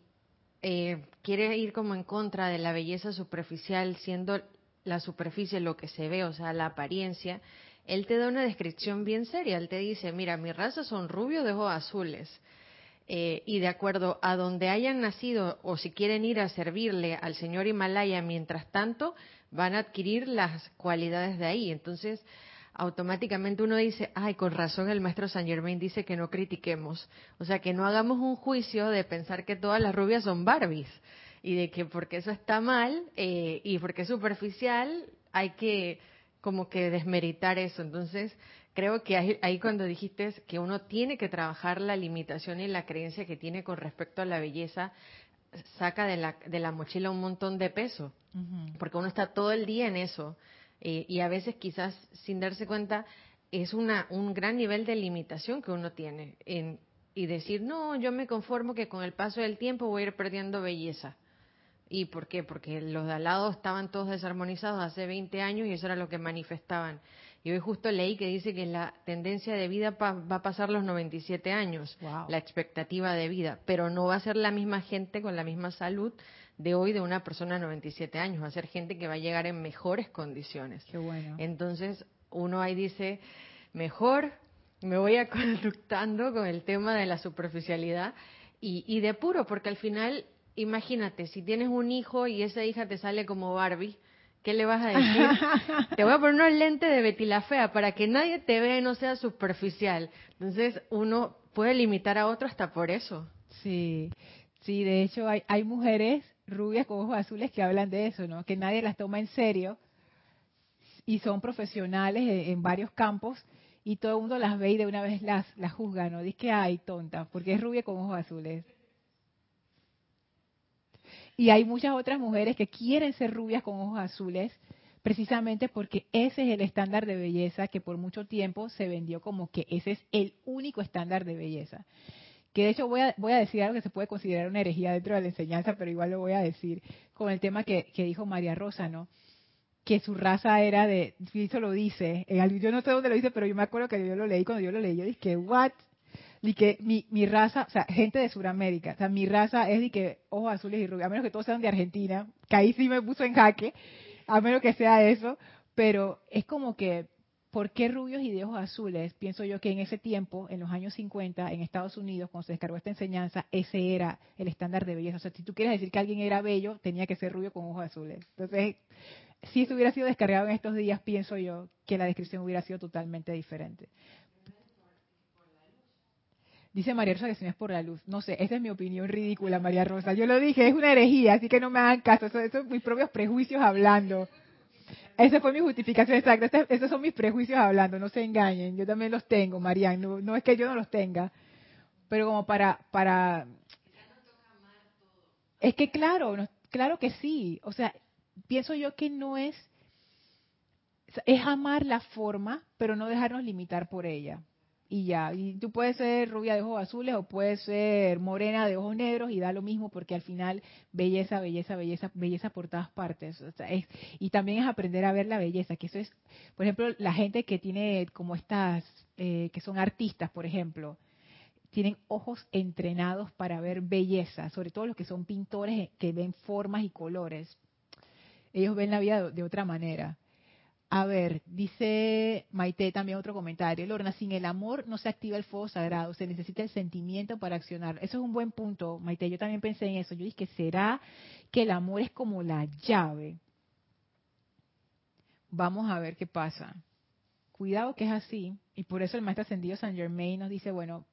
eh, quiere ir como en contra de la belleza superficial, siendo la superficie lo que se ve, o sea, la apariencia, él te da una descripción bien seria. Él te dice, mira, mi raza son rubios de ojos azules. Eh, y de acuerdo a donde hayan nacido o si quieren ir a servirle al señor Himalaya mientras tanto, van a adquirir las cualidades de ahí. Entonces, automáticamente uno dice, ay, con razón el maestro Saint Germain dice que no critiquemos. O sea, que no hagamos un juicio de pensar que todas las rubias son Barbies y de que porque eso está mal eh, y porque es superficial, hay que como que desmeritar eso. Entonces, creo que ahí, cuando dijiste que uno tiene que trabajar la limitación y la creencia que tiene con respecto a la belleza, saca de la, de la mochila un montón de peso, porque uno está todo el día en eso. Eh, y a veces quizás sin darse cuenta es una, un gran nivel de limitación que uno tiene en, y decir, no, yo me conformo que con el paso del tiempo voy a ir perdiendo belleza. ¿Y por qué? Porque los de al lado estaban todos desarmonizados hace 20 años y eso era lo que manifestaban. Y hoy justo leí que dice que la tendencia de vida va a pasar los 97 años, la expectativa de vida, pero no va a ser la misma gente con la misma salud de hoy de una persona de 97 años, va a ser gente que va a llegar en mejores condiciones. Qué bueno. Entonces, uno ahí dice, mejor me voy a conductando con el tema de la superficialidad y, y de puro, porque al final imagínate, si tienes un hijo y esa hija te sale como Barbie, ¿qué le vas a decir? te voy a poner unos lentes de Betty la Fea para que nadie te vea y no sea superficial. Entonces, uno puede limitar a otro hasta por eso. Sí, sí, de hecho hay, hay mujeres rubias con ojos azules que hablan de eso, ¿no? Que nadie las toma en serio y son profesionales en, varios campos y todo el mundo las ve y de una vez las, las juzga, ¿no? Dice que, ay, tonta, porque es rubia con ojos azules. Y hay muchas otras mujeres que quieren ser rubias con ojos azules, precisamente porque ese es el estándar de belleza que por mucho tiempo se vendió como que ese es el único estándar de belleza. Que de hecho voy a, voy a decir algo que se puede considerar una herejía dentro de la enseñanza, pero igual lo voy a decir con el tema que, dijo María Rosa, ¿no? que su raza era de, eso lo dice, yo no sé dónde lo dice, pero yo me acuerdo que yo lo leí, cuando yo lo leí, yo dije, what? y que mi, mi raza, o sea, gente de Sudamérica, o sea, mi raza es de que ojos azules y rubios, a menos que todos sean de Argentina, que ahí sí me puso en jaque, a menos que sea eso, pero es como que, ¿por qué rubios y de ojos azules? Pienso yo que en ese tiempo, en los años 50, en Estados Unidos, cuando se descargó esta enseñanza, ese era el estándar de belleza. O sea, si tú quieres decir que alguien era bello, tenía que ser rubio con ojos azules. Entonces, si eso hubiera sido descargado en estos días, pienso yo que la descripción hubiera sido totalmente diferente. Dice María Rosa que si no es por la luz. No sé, esa es mi opinión ridícula, María Rosa. Yo lo dije, es una herejía, así que no me hagan caso. Esos son mis propios prejuicios hablando. Esa fue mi justificación exacta. Este, esos son mis prejuicios hablando, no se engañen. Yo también los tengo, María. No, es que yo no los tenga. pero como para, para, es que claro, claro que sí, o sea, pienso yo que no es, es amar la forma, pero no dejarnos limitar por ella y ya. Y tú puedes ser rubia de ojos azules o puedes ser morena de ojos negros y da lo mismo porque al final belleza, belleza, belleza, belleza por todas partes. y también es aprender a ver la belleza, que eso es, por ejemplo, la gente que tiene como estas, eh, que son artistas, por ejemplo, tienen ojos entrenados para ver belleza, sobre todo los que son pintores que ven formas y colores. Ellos ven la vida de otra manera. A ver, dice Maite también otro comentario. Lorna, sin el amor no se activa el fuego sagrado, se necesita el sentimiento para accionar. Eso es un buen punto, Maite. Yo también pensé en eso. Yo dije será que el amor es como la llave. Vamos a ver qué pasa. Cuidado que es así. Y por eso el maestro ascendido San Germain nos dice, bueno,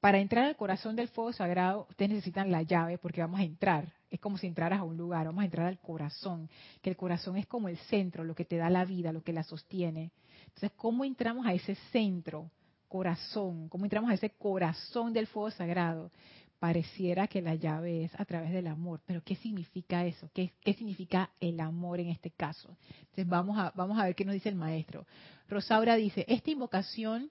para entrar al corazón del fuego sagrado, ustedes necesitan la llave porque vamos a entrar. Es como si entraras a un lugar, vamos a entrar al corazón, que el corazón es como el centro, lo que te da la vida, lo que la sostiene. Entonces, ¿cómo entramos a ese centro, corazón? ¿Cómo entramos a ese corazón del fuego sagrado? Pareciera que la llave es a través del amor, pero ¿qué significa eso? ¿Qué, qué significa el amor en este caso? Entonces, vamos a, vamos a ver qué nos dice el maestro. Rosaura dice, esta invocación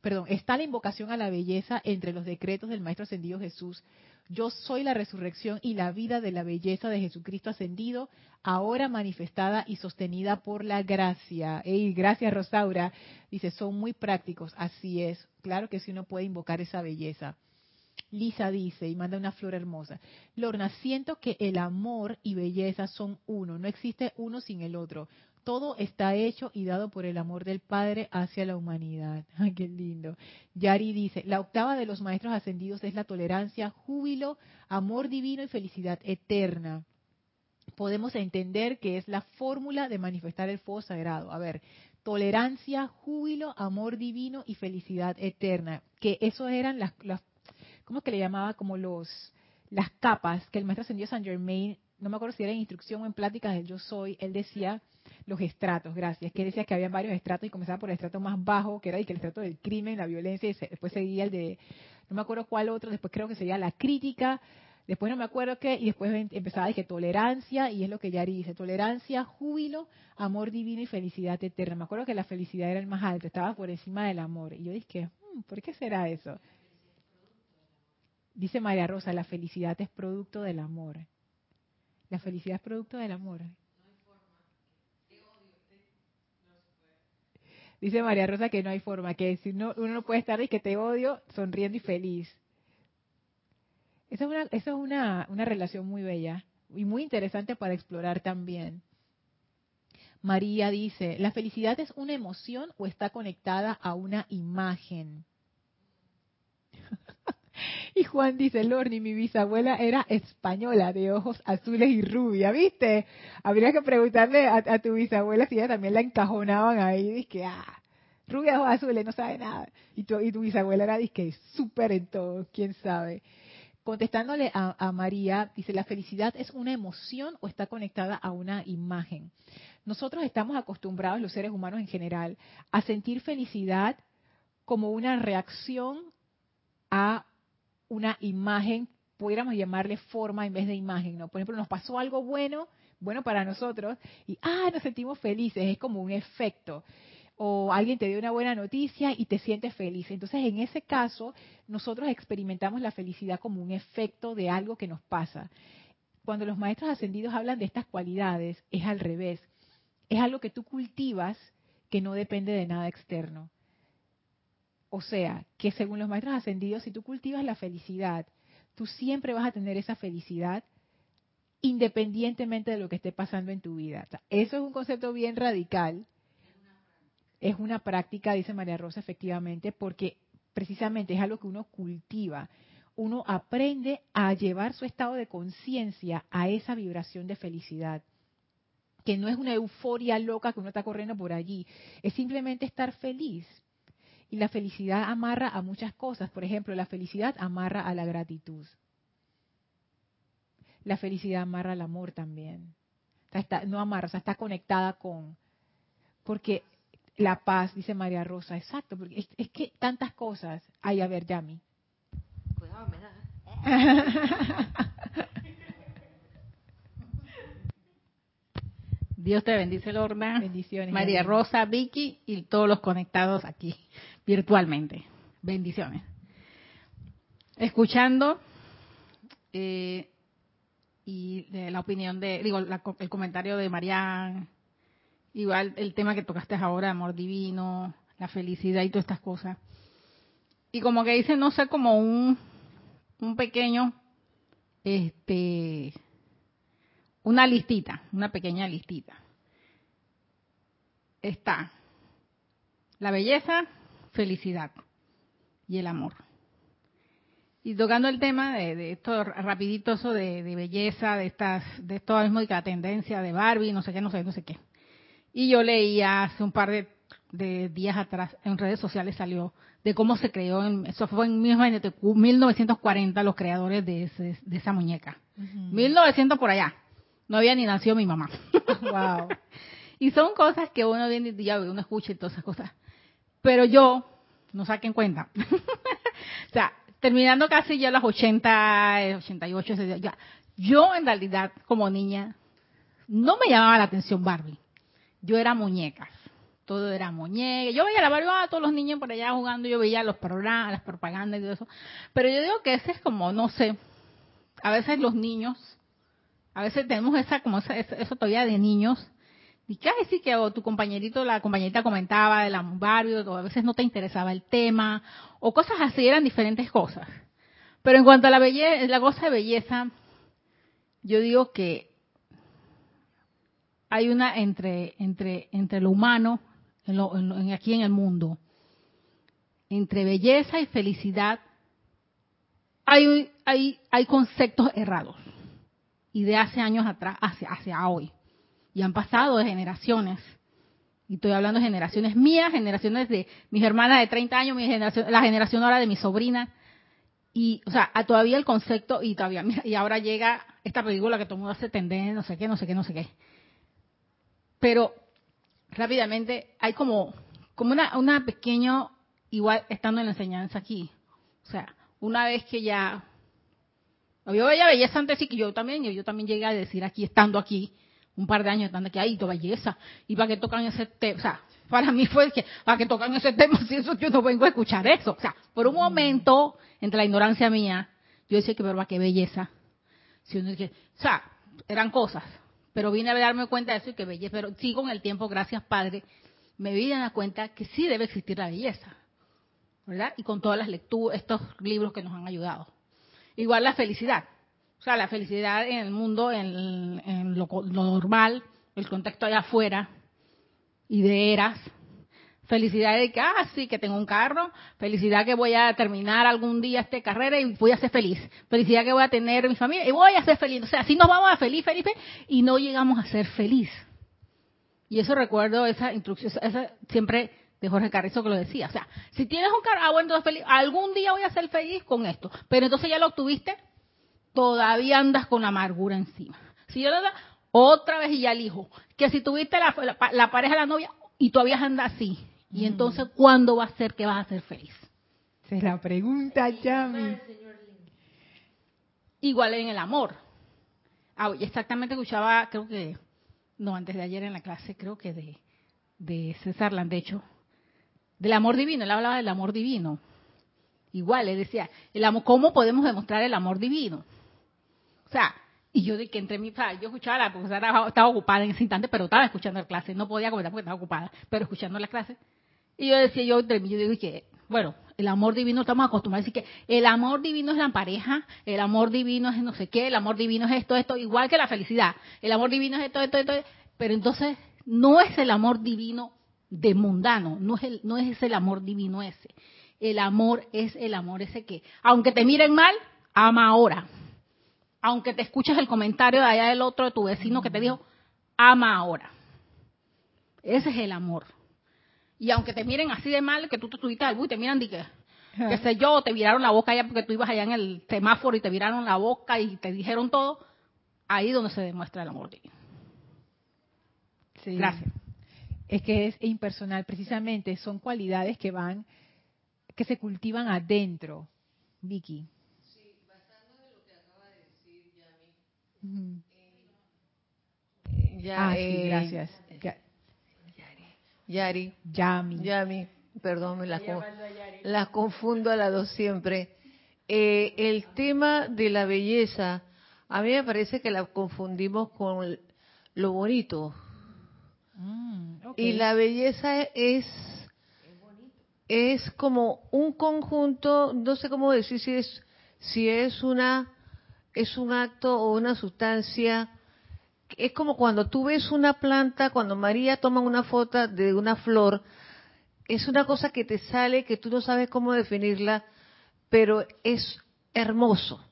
perdón, está la invocación a la belleza entre los decretos del Maestro Ascendido Jesús. Yo soy la resurrección y la vida de la belleza de Jesucristo ascendido, ahora manifestada y sostenida por la gracia. Ey, gracias Rosaura. Dice, son muy prácticos. Así es. Claro que sí uno puede invocar esa belleza. Lisa dice y manda una flor hermosa. Lorna, siento que el amor y belleza son uno, no existe uno sin el otro todo está hecho y dado por el amor del Padre hacia la humanidad. Ay, qué lindo. Yari dice, la octava de los maestros ascendidos es la tolerancia, júbilo, amor divino y felicidad eterna. Podemos entender que es la fórmula de manifestar el fuego sagrado. A ver, tolerancia, júbilo, amor divino y felicidad eterna. Que eso eran las, ¿cómo es que le llamaba? Como los, las capas que el maestro ascendido San Germain, no me acuerdo si era en instrucción o en pláticas del yo soy, él decía los estratos, gracias, que decía que había varios estratos y comenzaba por el estrato más bajo, que era el, estrato del crimen, la violencia, y después seguía el de, no me acuerdo cuál otro, después creo que sería la crítica, después no me acuerdo qué, y después empezaba, dije, tolerancia, y es lo que Yari dice, tolerancia, júbilo, amor divino y felicidad eterna. Me acuerdo que la felicidad era el más alto, estaba por encima del amor. Y yo dije, hmm, ¿por qué será eso? Dice María Rosa, la felicidad es producto del amor. La felicidad es producto del amor. Dice María Rosa que no hay forma, que si uno no puede estar y que te odio sonriendo y feliz. Esa es, una, esa es una, una relación muy bella y muy interesante para explorar también. María dice, ¿la felicidad es una emoción o está conectada a una imagen? Y Juan dice, Lorni, mi bisabuela era española, de ojos azules y rubia, ¿viste? Habría que preguntarle a, tu bisabuela si ella también la encajonaban ahí, dice, ah, rubia de ojos azules, no sabe nada. Y tu, y tu bisabuela era, dice, súper en todo, quién sabe. Contestándole a, a María, dice, ¿la felicidad es una emoción o está conectada a una imagen? Nosotros estamos acostumbrados, los seres humanos en general, a sentir felicidad como una reacción a una imagen, pudiéramos llamarle forma en vez de imagen, ¿no? Por ejemplo, nos pasó algo bueno, bueno para nosotros, y ah, nos sentimos felices, es como un efecto. O alguien te dio una buena noticia y te sientes feliz. Entonces, en ese caso, nosotros experimentamos la felicidad como un efecto de algo que nos pasa. Cuando los maestros ascendidos hablan de estas cualidades, es al revés. Es algo que tú cultivas que no depende de nada externo. O sea, que según los maestros ascendidos, si tú cultivas la felicidad, tú siempre vas a tener esa felicidad independientemente de lo que esté pasando en tu vida. Eso es un concepto bien radical. Es una práctica, dice María Rosa, efectivamente, porque precisamente es algo que uno cultiva. Uno aprende a llevar su estado de conciencia a esa vibración de felicidad que no es una euforia loca que uno está corriendo por allí, es simplemente estar feliz, y la felicidad amarra a muchas cosas. Por ejemplo, la felicidad amarra a la gratitud. La felicidad amarra al amor también. está, no amarra, o sea, está conectada con. Porque la paz, dice María Rosa, exacto, porque es, que tantas cosas. hay a ver, Yami. Dios te bendice, Lorna. Bendiciones. María. Rosa, Vicky y todos los conectados aquí virtualmente. Bendiciones. Escuchando eh, y la opinión de, digo, la- el comentario de Marian, igual el tema que tocaste ahora, amor divino, la felicidad y todas estas cosas. Y como que dice, no sé, como un, un pequeño, este, una listita, una pequeña listita. Está la belleza, felicidad y el amor. Y tocando el tema de, de esto rapidito, eso de, de belleza, de estas, de esto mismo de la tendencia de Barbie, no sé qué, no sé, no sé qué. Y yo leía hace un par de, de días atrás en redes sociales salió de cómo se creó, en, eso fue en 1940 los creadores de, ese- de esa muñeca. 1900 por allá. No había ni nacido mi mamá. Wow. Y son cosas que uno viene y uno escucha y todas esas cosas. Pero yo, no saquen cuenta. o sea, terminando casi ya las 80, eh, 88, ese- ya. Yo en realidad, como niña, no me llamaba la atención Barbie. Yo era muñecas. Todo era muñeca. Yo veía la Barbie, ah, todos los niños por allá jugando, yo veía los programas, las propagandas y todo eso. Pero yo digo que ese es como, no sé, a veces los niños, a veces tenemos esa, como esa- eso todavía de niños, y que, ay, sí, que o tu compañerito, la compañerita comentaba de la Barbie, o a veces no te interesaba el tema, o cosas así, eran diferentes cosas. Pero en cuanto a la belleza, la cosa de belleza, yo digo que hay una entre, entre, entre lo humano, en lo- en aquí en el mundo, entre belleza y felicidad, hay, hay, hay conceptos errados. Y de hace años atrás hacia, hacia hoy. Y han pasado de generaciones. Y estoy hablando de generaciones mías, generaciones de mis hermanas de 30 años, mi generación, la generación ahora de mi sobrina. Y, o sea, todavía el concepto, y todavía, y ahora llega esta película que todo el mundo hace tendencia, no sé qué, no sé qué, no sé qué. Pero, rápidamente, hay como, como una, una pequeño, igual estando en la enseñanza aquí. O sea, una vez que ya, yo veía belleza antes y que yo también, yo, yo también llegué a decir aquí, estando aquí, un par de años estando aquí, ay, tu belleza, y para que tocan ese tema, o sea, para mí fue que, para que tocan ese tema, si eso yo no vengo a escuchar eso, o sea, por un momento, entre la ignorancia mía, yo decía que, pero qué belleza, si uno dice, o sea, eran cosas, pero vine a darme cuenta de eso y que belleza, pero sí con el tiempo, gracias Padre, me vine a dar cuenta que sí debe existir la belleza, ¿verdad? Y con todas las lecturas, estos libros que nos han ayudado. Igual la felicidad. O sea, la felicidad en el mundo, en, lo, lo normal, el contexto allá afuera, y de eras. Felicidad de que, ah, sí, que tengo un carro. Felicidad que voy a terminar algún día esta carrera y voy a ser feliz. Felicidad que voy a tener mi familia y voy a ser feliz. O sea, así nos vamos a feliz, feliz, feliz, y no llegamos a ser feliz. Y eso recuerdo esa instrucción, esa, siempre de Jorge Carrizo que lo decía. O sea, si tienes un carro, ah, bueno, feliz, algún día voy a ser feliz con esto. Pero entonces ya lo obtuviste, todavía andas con la amargura encima. Si yo le da otra vez y ya elijo, que si tuviste la, la- la pareja, la novia, y todavía andas así. Y entonces, ¿cuándo va a ser que vas a ser feliz? Esa es la pregunta, Yami. Igual en el amor. Ah, exactamente escuchaba, creo que, no, antes de ayer en la clase, creo que de, de César Landecho, del amor divino, él hablaba del amor divino. Igual, él decía, el amor, ¿cómo podemos demostrar el amor divino? Y yo de que o sea, yo escuchaba la estaba- ocupada en ese instante, pero estaba escuchando la clase, no podía comentar porque estaba ocupada, pero escuchando la clase. Y yo decía, yo entre mí, yo digo bueno, el amor divino estamos acostumbrados a que el amor divino es la pareja, el amor divino es no sé qué, el amor divino es esto, esto, igual que la felicidad. El amor divino es esto, esto, esto, pero entonces no es el amor divino de mundano, no es el, no es el amor divino ese. El amor es el amor ese que, aunque te miren mal, ama ahora. Aunque te escuches el comentario de allá del otro, de tu vecino que te dijo, ama ahora. Ese es el amor. Y aunque te miren así de mal, que tú te subiste al y te miran que, qué sé yo, te viraron la boca allá porque tú ibas allá en el semáforo y te viraron la boca y te dijeron todo, ahí es donde se demuestra el amor divino. Sí. Gracias. Es que es impersonal, precisamente son cualidades que van, que se cultivan adentro, Vicky. Ya, ah, sí, eh, gracias. Ya- Yari, Yami. Yami, perdón, me las, con- las confundo a las dos siempre. Eh, el tema de la belleza, a mí me parece que la confundimos con lo bonito. Mm, ok. Y la belleza es es como un conjunto, no sé cómo decir si es si es una es un acto o una sustancia. Es como cuando tú ves una planta, cuando María toma una foto de una flor, es una cosa que te sale que tú no sabes cómo definirla, pero es hermoso.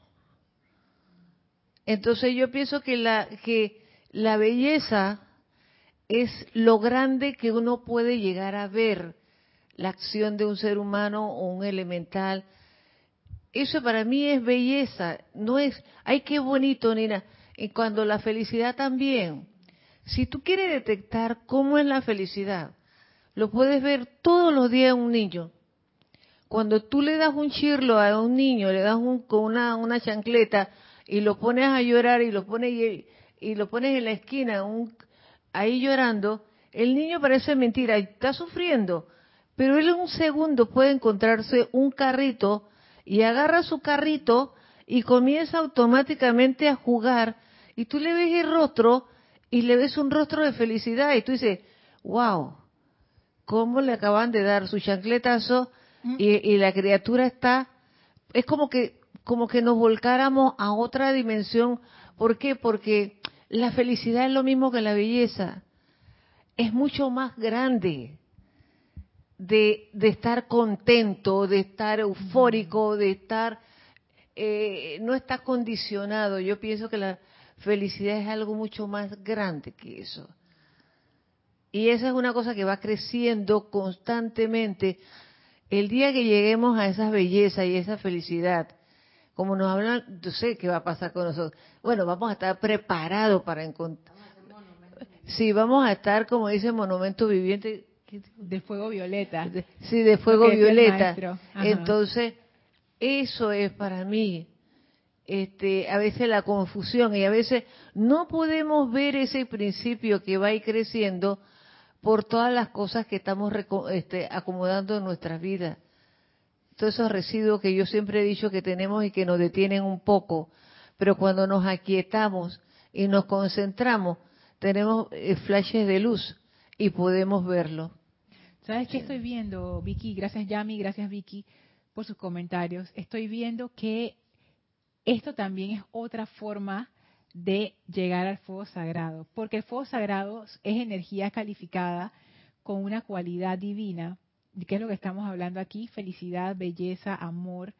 Entonces yo pienso que la que la belleza es lo grande que uno puede llegar a ver la acción de un ser humano o un elemental. Eso para mí es belleza, no es, ay, qué bonito, Nina. Y cuando la felicidad también, si tú quieres detectar cómo es la felicidad, lo puedes ver todos los días en un niño. Cuando tú le das un chirlo a un niño, le das un, con una, una chancleta y lo pones a llorar y lo pones y, y lo pones en la esquina, ahí llorando, el niño parece mentira, está sufriendo, pero él en un segundo puede encontrarse un carrito y agarra su carrito y comienza automáticamente a jugar y tú le ves el rostro y le ves un rostro de felicidad y tú dices, wow, cómo le acaban de dar su chancletazo y, y la criatura está, es como que, como que nos volcáramos a otra dimensión. ¿Por qué? Porque la felicidad es lo mismo que la belleza. Es mucho más grande de, de estar contento, de estar eufórico, de estar, eh, no está condicionado. Yo pienso que la felicidad es algo mucho más grande que eso. Y esa es una cosa que va creciendo constantemente. El día que lleguemos a esa belleza y esa felicidad, como nos hablan, yo sé qué va a pasar con nosotros. Bueno, vamos a estar preparados para encontrar. Sí, vamos a estar, como dice Monumento Viviente, De fuego violeta. de- sí, de fuego violeta. Entonces, eso es para mí, este, a veces la confusión y a veces no podemos ver ese principio que va a ir creciendo por todas las cosas que estamos este, acomodando en nuestras vidas. Todos esos residuos que yo siempre he dicho que tenemos y que nos detienen un poco, pero cuando nos aquietamos y nos concentramos, tenemos eh, flashes de luz y podemos verlo. ¿Sabes qué estoy viendo, Vicky? Gracias, Yami, gracias, Vicky, por sus comentarios. Estoy viendo que esto también es otra forma de llegar al fuego sagrado, porque el fuego sagrado es energía calificada con una cualidad divina, que es lo que estamos hablando aquí, felicidad, belleza, amor.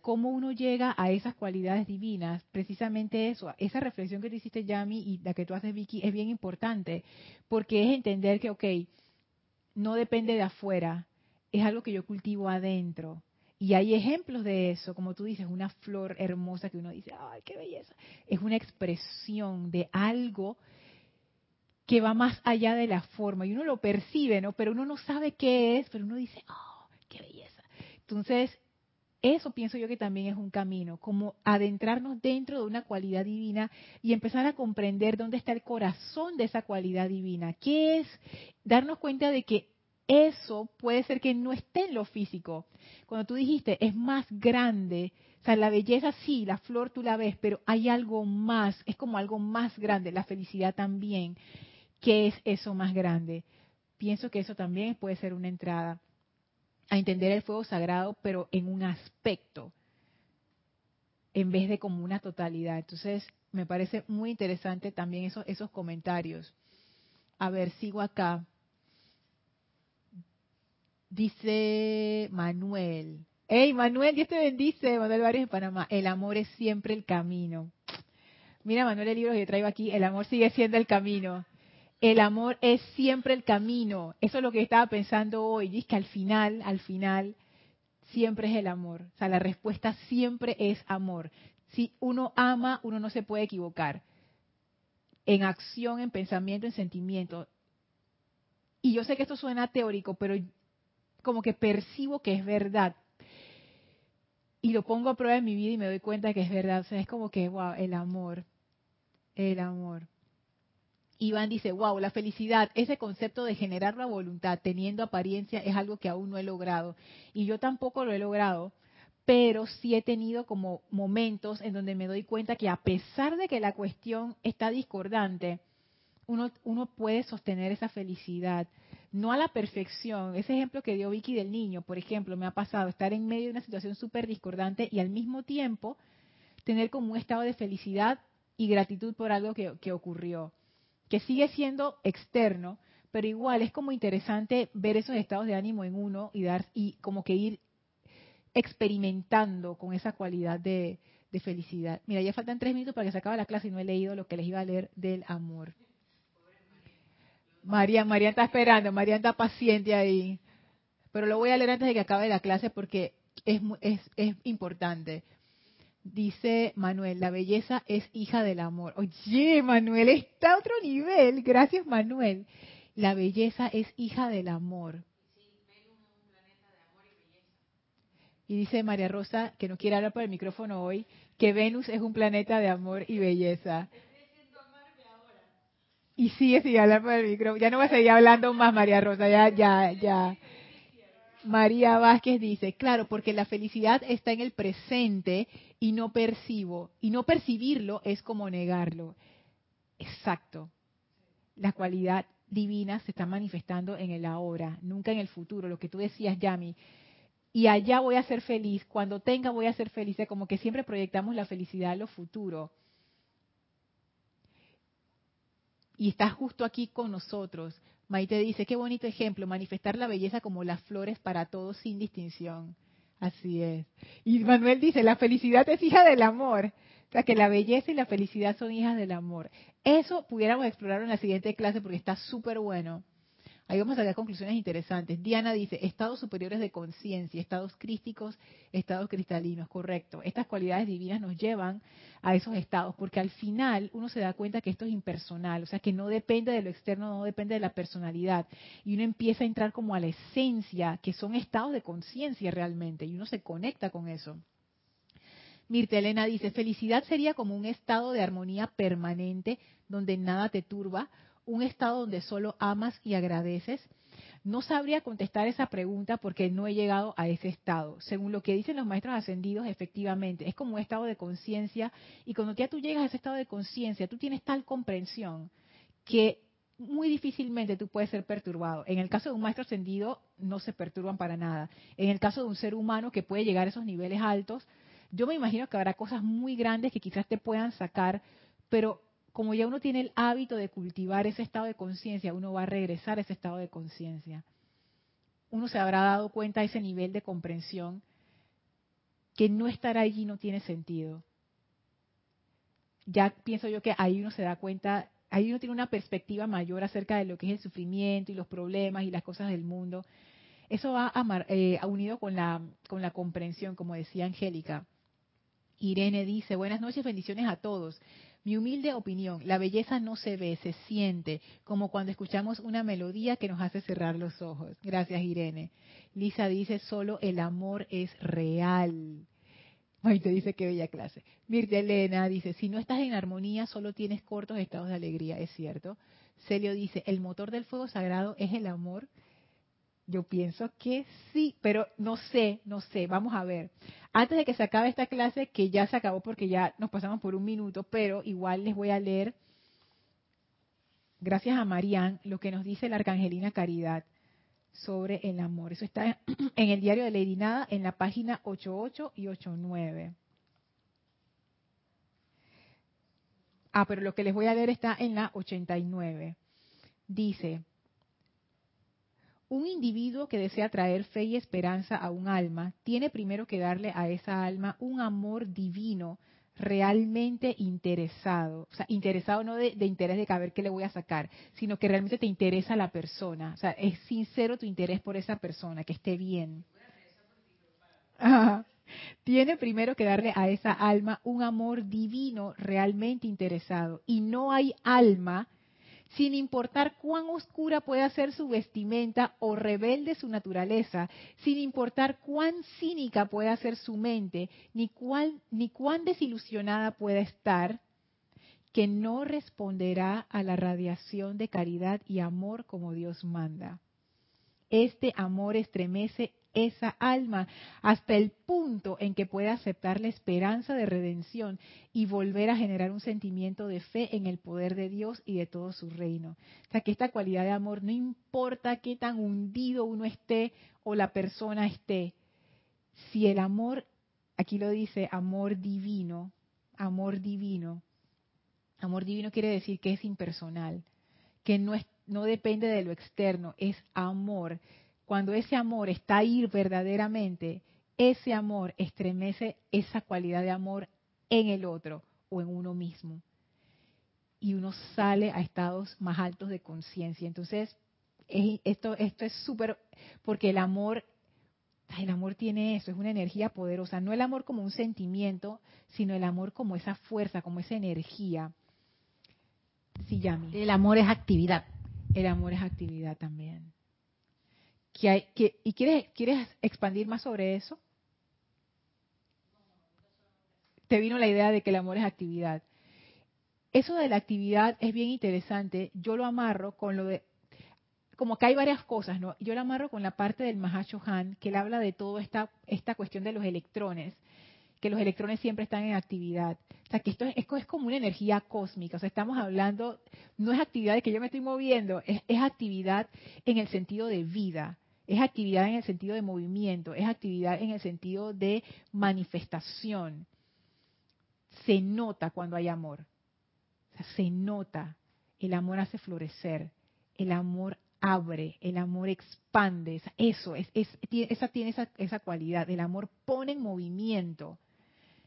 ¿Cómo uno llega a esas cualidades divinas? Precisamente eso, esa reflexión que tú hiciste, Yami, y la que tú haces, Vicky, es bien importante, porque es entender que, ok, no depende de afuera, es algo que yo cultivo adentro. Y hay ejemplos de eso, como tú dices, una flor hermosa que uno dice, ay, qué belleza. Es una expresión de algo que va más allá de la forma. Y uno lo percibe, ¿no? Pero uno no sabe qué es, pero uno dice, oh, qué belleza. Entonces, eso pienso yo que también es un camino, como adentrarnos dentro de una cualidad divina y empezar a comprender dónde está el corazón de esa cualidad divina. ¿Qué es? Darnos cuenta de que eso puede ser que no esté en lo físico. Cuando tú dijiste, es más grande, o sea, la belleza sí, la flor tú la ves, pero hay algo más, es como algo más grande, la felicidad también. ¿Qué es eso más grande? Pienso que eso también puede ser una entrada a entender el fuego sagrado, pero en un aspecto, en vez de como una totalidad. Entonces, me parece muy interesante también esos, esos comentarios. A ver, sigo acá. Dice Manuel. Hey, Manuel, Dios te bendice. Manuel Barrios de Panamá. El amor es siempre el camino. Mira, Manuel, el libro que yo traigo aquí. El amor sigue siendo el camino. El amor es siempre el camino. Eso es lo que estaba pensando hoy. Y es que al final, al final, siempre es el amor. O sea, la respuesta siempre es amor. Si uno ama, uno no se puede equivocar. En acción, en pensamiento, en sentimiento. Y yo sé que esto suena teórico, pero como que percibo que es verdad. Y lo pongo a prueba en mi vida y me doy cuenta que es verdad. O sea, es como que, wow, el amor. El amor. Iván dice, wow, la felicidad, ese concepto de generar la voluntad teniendo apariencia es algo que aún no he logrado. Y yo tampoco lo he logrado, pero sí he tenido como momentos en donde me doy cuenta que a pesar de que la cuestión está discordante, uno, uno puede sostener esa felicidad. No a la perfección. Ese ejemplo que dio Vicky del niño, por ejemplo, me ha pasado estar en medio de una situación súper discordante y al mismo tiempo tener como un estado de felicidad y gratitud por algo que, que ocurrió que sigue siendo externo, pero igual es como interesante ver esos estados de ánimo en uno y dar y como que ir experimentando con esa cualidad de, felicidad. Mira, ya faltan tres minutos para que se acabe la clase y no he leído lo que les iba a leer del amor. María, María está esperando, María está paciente ahí. Pero lo voy a leer antes de que acabe la clase porque es, es, es importante. Dice Manuel, la belleza es hija del amor. Oye, Manuel, está a otro nivel. Gracias, Manuel. La belleza es hija del amor. Y dice María Rosa, que no quiere hablar por el micrófono hoy, que Venus es un planeta de amor y belleza. Y sigue sin hablar por el micrófono. Ya no voy a seguir hablando más, María Rosa. Ya, ya, ya. María Vázquez dice, claro, porque la felicidad está en el presente y no percibo. Y no percibirlo es como negarlo. Exacto. La cualidad divina se está manifestando en el ahora, nunca en el futuro. Lo que tú decías, Yami. Y allá voy a ser feliz. Cuando tenga voy a ser feliz. Como que siempre proyectamos la felicidad en lo futuro. Y está justo aquí con nosotros. Maite dice, qué bonito ejemplo, manifestar la belleza como las flores para todos sin distinción. Así es. Y Manuel dice, la felicidad es hija del amor. O sea, que la belleza y la felicidad son hijas del amor. Eso pudiéramos explorar en la siguiente clase porque está súper bueno. Ahí vamos a ver conclusiones interesantes. Diana dice, estados superiores de conciencia, estados crísticos, estados cristalinos, correcto. Estas cualidades divinas nos llevan a esos estados, porque al final uno se da cuenta que esto es impersonal, o sea, que no depende de lo externo, no depende de la personalidad. Y uno empieza a entrar como a la esencia, que son estados de conciencia realmente, y uno se conecta con eso. Mirta Elena dice, felicidad sería como un estado de armonía permanente donde nada te turba, un estado donde solo amas y agradeces? No sabría contestar esa pregunta porque no he llegado a ese estado. Según lo que dicen los maestros ascendidos, efectivamente, es como un estado de conciencia y cuando ya tú llegas a ese estado de conciencia, tú tienes tal comprensión que muy difícilmente tú puedes ser perturbado. En el caso de un maestro ascendido, no se perturban para nada. En el caso de un ser humano que puede llegar a esos niveles altos, yo me imagino que habrá cosas muy grandes que quizás te puedan sacar, pero como ya uno tiene el hábito de cultivar ese estado de conciencia, uno va a regresar a ese estado de conciencia. Uno se habrá dado cuenta de ese nivel de comprensión que no estar allí no tiene sentido. Ya pienso yo que ahí uno se da cuenta, ahí uno tiene una perspectiva mayor acerca de lo que es el sufrimiento y los problemas y las cosas del mundo. Eso va a, eh, unido con la, con la comprensión, como decía Angélica. Irene dice, buenas noches, bendiciones a todos. Mi humilde opinión, la belleza no se ve, se siente, como cuando escuchamos una melodía que nos hace cerrar los ojos. Gracias, Irene. Lisa dice, solo el amor es real. te dice qué bella clase. Mirta Elena dice, si no estás en armonía, solo tienes cortos estados de alegría, es cierto. Celio dice, el motor del fuego sagrado es el amor. Yo pienso que sí, pero no sé, no sé, vamos a ver. Antes de que se acabe esta clase, que ya se acabó porque ya nos pasamos por un minuto, pero igual les voy a leer, gracias a Marían, lo que nos dice la Arcangelina Caridad sobre el amor. Eso está en el diario de Lady Nada, en la página 88 y 89. Ah, pero lo que les voy a leer está en la 89. Dice, un individuo que desea traer fe y esperanza a un alma tiene primero que darle a esa alma un amor divino realmente interesado, o sea, interesado no de, interés de saber qué le voy a sacar, sino que realmente te interesa la persona, o sea, es sincero tu interés por esa persona, que esté bien. Tiene primero que darle a esa alma un amor divino realmente interesado. Y no hay alma sin importar cuán oscura pueda ser su vestimenta o rebelde su naturaleza, sin importar cuán cínica pueda ser su mente, ni, ni cuán desilusionada pueda estar, que no responderá a la radiación de caridad y amor como Dios manda. Este amor estremece esa alma hasta el punto en que puede aceptar la esperanza de redención y volver a generar un sentimiento de fe en el poder de Dios y de todo su reino. O sea que esta cualidad de amor, no importa qué tan hundido uno esté o la persona esté, si el amor, aquí lo dice, amor divino, amor divino, amor divino quiere decir que es impersonal, que no, no depende de lo externo, es amor cuando ese amor está ahí verdaderamente, ese amor estremece esa cualidad de amor en el otro o en uno mismo. Y uno sale a estados más altos de conciencia. Entonces, esto, esto es súper, porque el amor, el amor tiene eso, es una energía poderosa. No el amor como un sentimiento, sino el amor como esa fuerza, como esa energía. Sí, Yami. El amor es actividad. El amor es actividad también. ¿Y quieres, quieres expandir más sobre eso? Te vino la idea de que el amor es actividad. Eso de la actividad es bien interesante. Yo lo amarro con lo de, como que hay varias cosas, ¿no? Yo lo amarro con la parte del Han, que él habla de toda esta, esta cuestión de los electrones, que los electrones siempre están en actividad. O sea, que esto es, es como una energía cósmica. O sea, estamos hablando, no es actividad de que yo me estoy moviendo, es, es actividad en el sentido de vida es actividad en el sentido de movimiento, es actividad en el sentido de manifestación. Se nota cuando hay amor. se nota. El amor hace florecer. El amor abre. El amor expande. Eso, es, esa tiene esa, esa cualidad. El amor pone en movimiento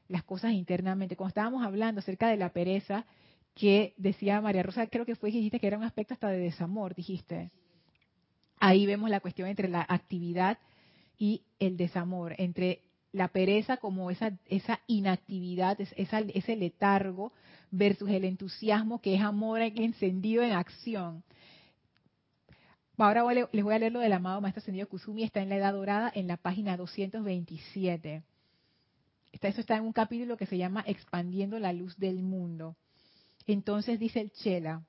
las cosas internamente. Cuando estábamos hablando acerca de la pereza, que decía María Rosa, creo que fue, dijiste que era un aspecto hasta de desamor, dijiste. Ahí vemos la cuestión entre la actividad y el desamor, entre la pereza como esa, inactividad, ese letargo, versus el entusiasmo que es amor encendido en acción. Ahora les voy a leer lo del amado Maestro Ascendido Kusumi, está en la Edad Dorada, en la página 227. Está, eso está en un capítulo que se llama Expandiendo la Luz del Mundo. Entonces dice el Chela,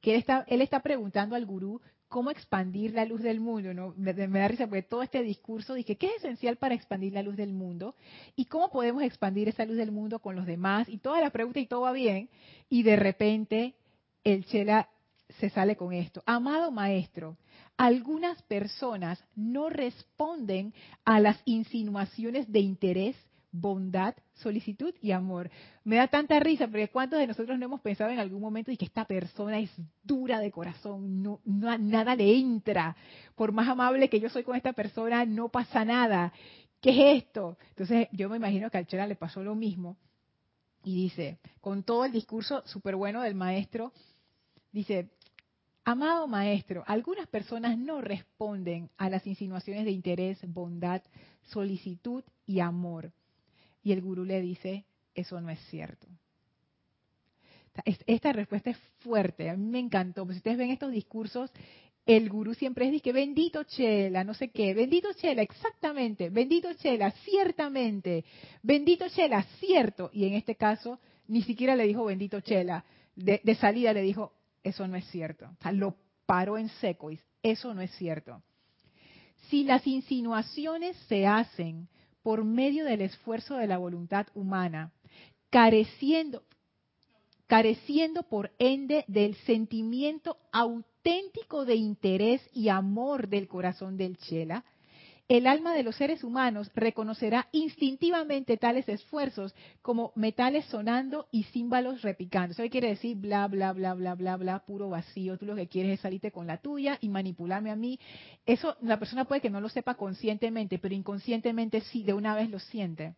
que él está, él está preguntando al gurú cómo expandir la luz del mundo, ¿no? Me, da risa porque todo este discurso dije, ¿qué es esencial para expandir la luz del mundo? ¿Y cómo podemos expandir esa luz del mundo con los demás? Y toda la pregunta y todo va bien, y de repente el Chela se sale con esto. Amado maestro, algunas personas no responden a las insinuaciones de interés bondad, solicitud y amor. Me da tanta risa porque cuántos de nosotros no hemos pensado en algún momento y que esta persona es dura de corazón, no, nada le entra. Por más amable que yo soy con esta persona, no pasa nada. ¿Qué es esto? Entonces yo me imagino que al Chela le pasó lo mismo y dice, con todo el discurso súper bueno del maestro, dice, Amado maestro, algunas personas no responden a las insinuaciones de interés, bondad, solicitud y amor. Y el gurú le dice, eso no es cierto. Esta respuesta es fuerte, a mí me encantó. Si ustedes ven estos discursos, el gurú siempre es que bendito Chela, no sé qué, bendito Chela, exactamente, bendito Chela, ciertamente, bendito Chela, cierto. Y en este caso, ni siquiera le dijo bendito Chela, de, de salida le dijo, eso no es cierto. O sea, lo paró en seco y eso no es cierto. Si las insinuaciones se hacen por medio del esfuerzo de la voluntad humana, careciendo, careciendo por ende del sentimiento auténtico de interés y amor del corazón del Chela, el alma de los seres humanos reconocerá instintivamente tales esfuerzos como metales sonando y címbalos repicando. Eso quiere decir bla, bla, bla, bla, bla, bla, puro vacío. Tú lo que quieres es salirte con la tuya y manipularme a mí. Eso la persona puede que no lo sepa conscientemente, pero inconscientemente sí, de una vez lo siente.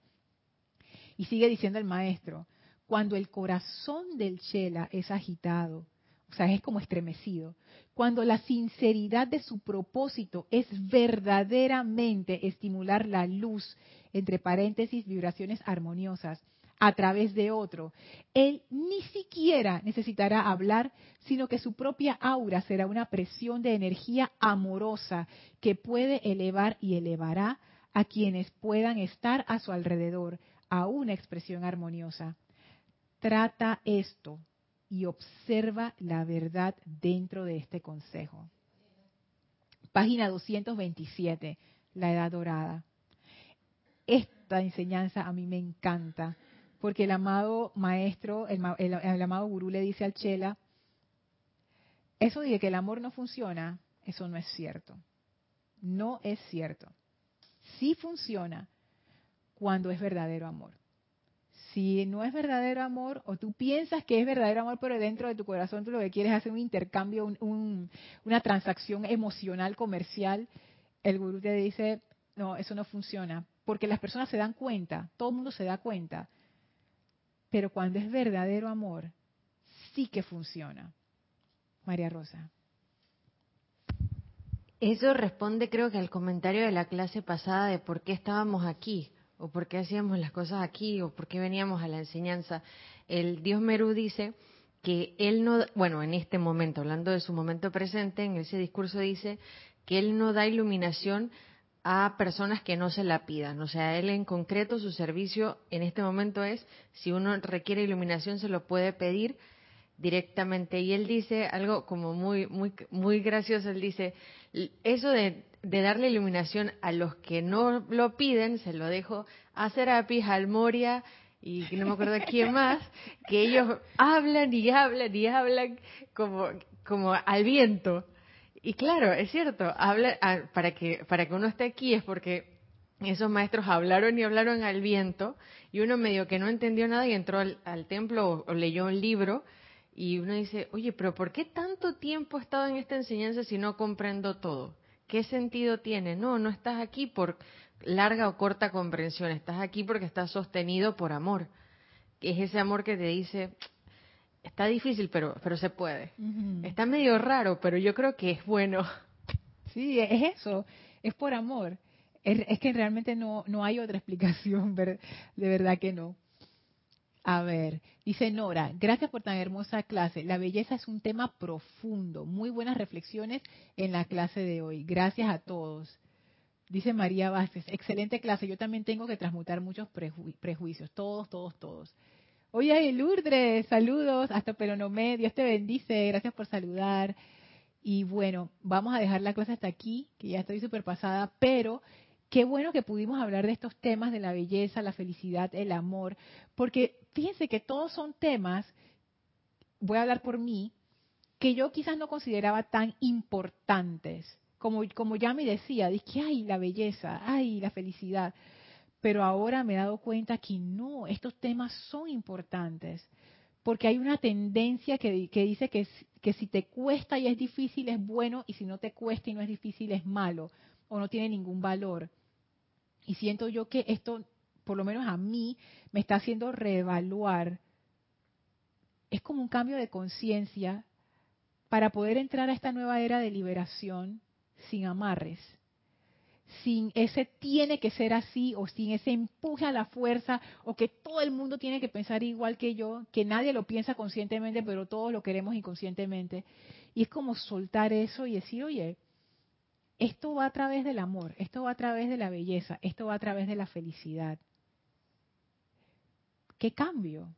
Y sigue diciendo el maestro, cuando el corazón del Chela es agitado, o sea, es como estremecido. Cuando la sinceridad de su propósito es verdaderamente estimular la luz, entre paréntesis, vibraciones armoniosas, a través de otro, él ni siquiera necesitará hablar, sino que su propia aura será una presión de energía amorosa que puede elevar y elevará a quienes puedan estar a su alrededor a una expresión armoniosa. trata esto y observa la verdad dentro de este consejo. Página 227, la edad dorada. Esta enseñanza a mí me encanta, porque el amado maestro, el, amado gurú le dice al Chela, eso de que el amor no funciona, eso no es cierto. No es cierto. Sí funciona cuando es verdadero amor. Si no es verdadero amor, o tú piensas que es verdadero amor, pero dentro de tu corazón tú lo que quieres es hacer un intercambio, una transacción emocional, comercial, el gurú te dice, no, eso no funciona. Porque las personas se dan cuenta, todo el mundo se da cuenta. Pero cuando es verdadero amor, sí que funciona. María Rosa. Eso responde creo que al comentario de la clase pasada de por qué estábamos aquí, o por qué hacíamos las cosas aquí, o por qué veníamos a la enseñanza. El Dios Merú dice que él no, bueno, en este momento, hablando de su momento presente, en ese discurso dice que él no da iluminación a personas que no se la pidan. O sea, él en concreto su servicio en este momento es, si uno requiere iluminación, se lo puede pedir directamente. Y él dice algo como muy, muy, muy gracioso. Él dice, eso de, darle iluminación a los que no lo piden, se lo dejo a Serapis, al Moria y no me acuerdo quién más, que ellos hablan y hablan y hablan como, como al viento. Y claro, es cierto, habla, para, que, para que uno esté aquí es porque esos maestros hablaron y hablaron al viento y uno medio que no entendió nada y entró al, templo o, leyó un libro y uno dice, oye, pero ¿por qué tanto tiempo he estado en esta enseñanza si no comprendo todo? ¿Qué sentido tiene? No, no estás aquí por larga o corta comprensión, estás aquí porque estás sostenido por amor. Es ese amor que te dice, está difícil, pero, pero se puede. Está medio raro, pero yo creo que es bueno. Sí, es eso, es por amor. Es, que realmente no, no hay otra explicación, de verdad que no. A ver, dice Nora, gracias por tan hermosa clase. La belleza es un tema profundo. Muy buenas reflexiones en la clase de hoy. Gracias a todos. Dice María Vázquez, excelente clase. Yo también tengo que transmutar muchos prejuicios. Todos, todos, todos. Oye, Lourdes, saludos hasta Peronomé, Dios te bendice, gracias por saludar. Y bueno, vamos a dejar la clase hasta aquí, que ya estoy súper pasada, pero qué bueno que pudimos hablar de estos temas de la belleza, la felicidad, el amor, porque fíjense que todos son temas, voy a hablar por mí, que yo quizás no consideraba tan importantes. Como, como ya me decía, dije, ay, la belleza, ay, la felicidad pero ahora me he dado cuenta que no, estos temas son importantes, porque hay una tendencia que, dice que, que si te cuesta y es difícil es bueno, y si no te cuesta y no es difícil es malo, o no tiene ningún valor. Y siento yo que esto, por lo menos a mí, me está haciendo reevaluar. Es como un cambio de conciencia para poder entrar a esta nueva era de liberación sin amarres sin ese tiene que ser así o sin ese empuje a la fuerza o que todo el mundo tiene que pensar igual que yo, que nadie lo piensa conscientemente, pero todos lo queremos inconscientemente. Y es como soltar eso y decir, oye, esto va a través del amor, esto va a través de la belleza, esto va a través de la felicidad. ¿Qué cambio?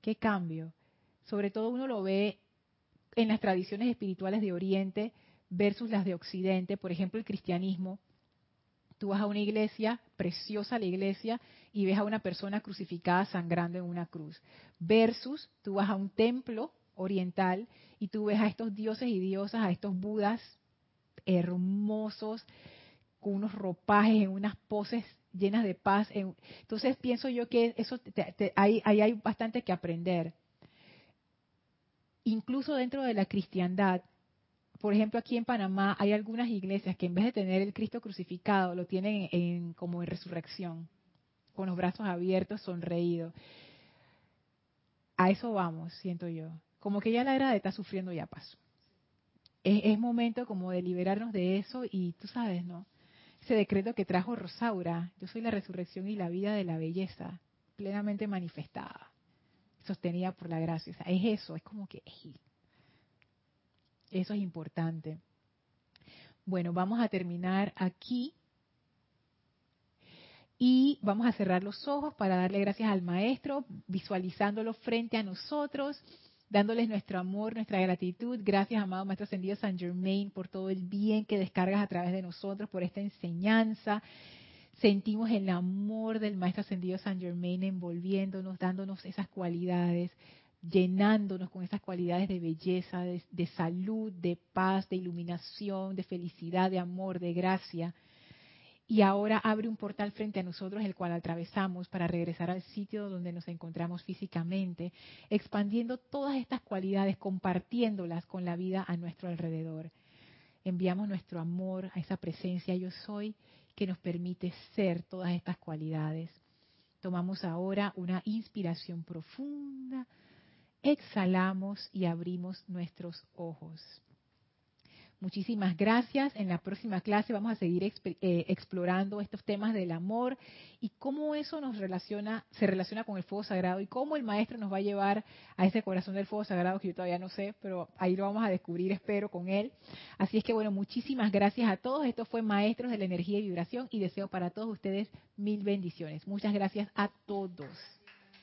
¿Qué cambio? Sobre todo uno lo ve en las tradiciones espirituales de Oriente, versus las de Occidente, por ejemplo el cristianismo, tú vas a una iglesia, preciosa la iglesia, y ves a una persona crucificada sangrando en una cruz, versus tú vas a un templo oriental y tú ves a estos dioses y diosas, a estos budas hermosos, con unos ropajes, en unas poses llenas de paz. entonces pienso yo que eso ahí hay bastante que aprender. Incluso dentro de la cristiandad, por ejemplo, aquí en Panamá hay algunas iglesias que en vez de tener el Cristo crucificado, lo tienen en, como en resurrección, con los brazos abiertos, sonreído. A eso vamos, siento yo. Como que ya la era de estar sufriendo ya pasó. Es, es momento como de liberarnos de eso y tú sabes, ¿no? Ese decreto que trajo Rosaura, yo soy la resurrección y la vida de la belleza, plenamente manifestada, sostenida por la gracia. Es eso, es como que, eso es importante. Bueno, vamos a terminar aquí. Y vamos a cerrar los ojos para darle gracias al Maestro, visualizándolo frente a nosotros, dándoles nuestro amor, nuestra gratitud. Gracias, amado Maestro Ascendido San Germain, por todo el bien que descargas a través de nosotros, por esta enseñanza. Sentimos el amor del Maestro Ascendido San Germain envolviéndonos, dándonos esas cualidades, llenándonos con esas cualidades de belleza, de, de salud, de paz, de iluminación, de felicidad, de amor, de gracia y ahora abre un portal frente a nosotros el cual atravesamos para regresar al sitio donde nos encontramos físicamente, expandiendo todas estas cualidades, compartiéndolas con la vida a nuestro alrededor. Enviamos nuestro amor a esa presencia yo soy que nos permite ser todas estas cualidades. Tomamos ahora una inspiración profunda, exhalamos y abrimos nuestros ojos. Muchísimas gracias. En la próxima clase vamos a seguir eh, explorando estos temas del amor y cómo eso nos relaciona, se relaciona con el fuego sagrado y cómo el maestro nos va a llevar a ese corazón del fuego sagrado que yo todavía no sé, pero ahí lo vamos a descubrir, espero, con él. Así es que bueno, muchísimas gracias a todos. Esto fue Maestros de la Energía y Vibración y deseo para todos ustedes mil bendiciones. Muchas gracias a todos.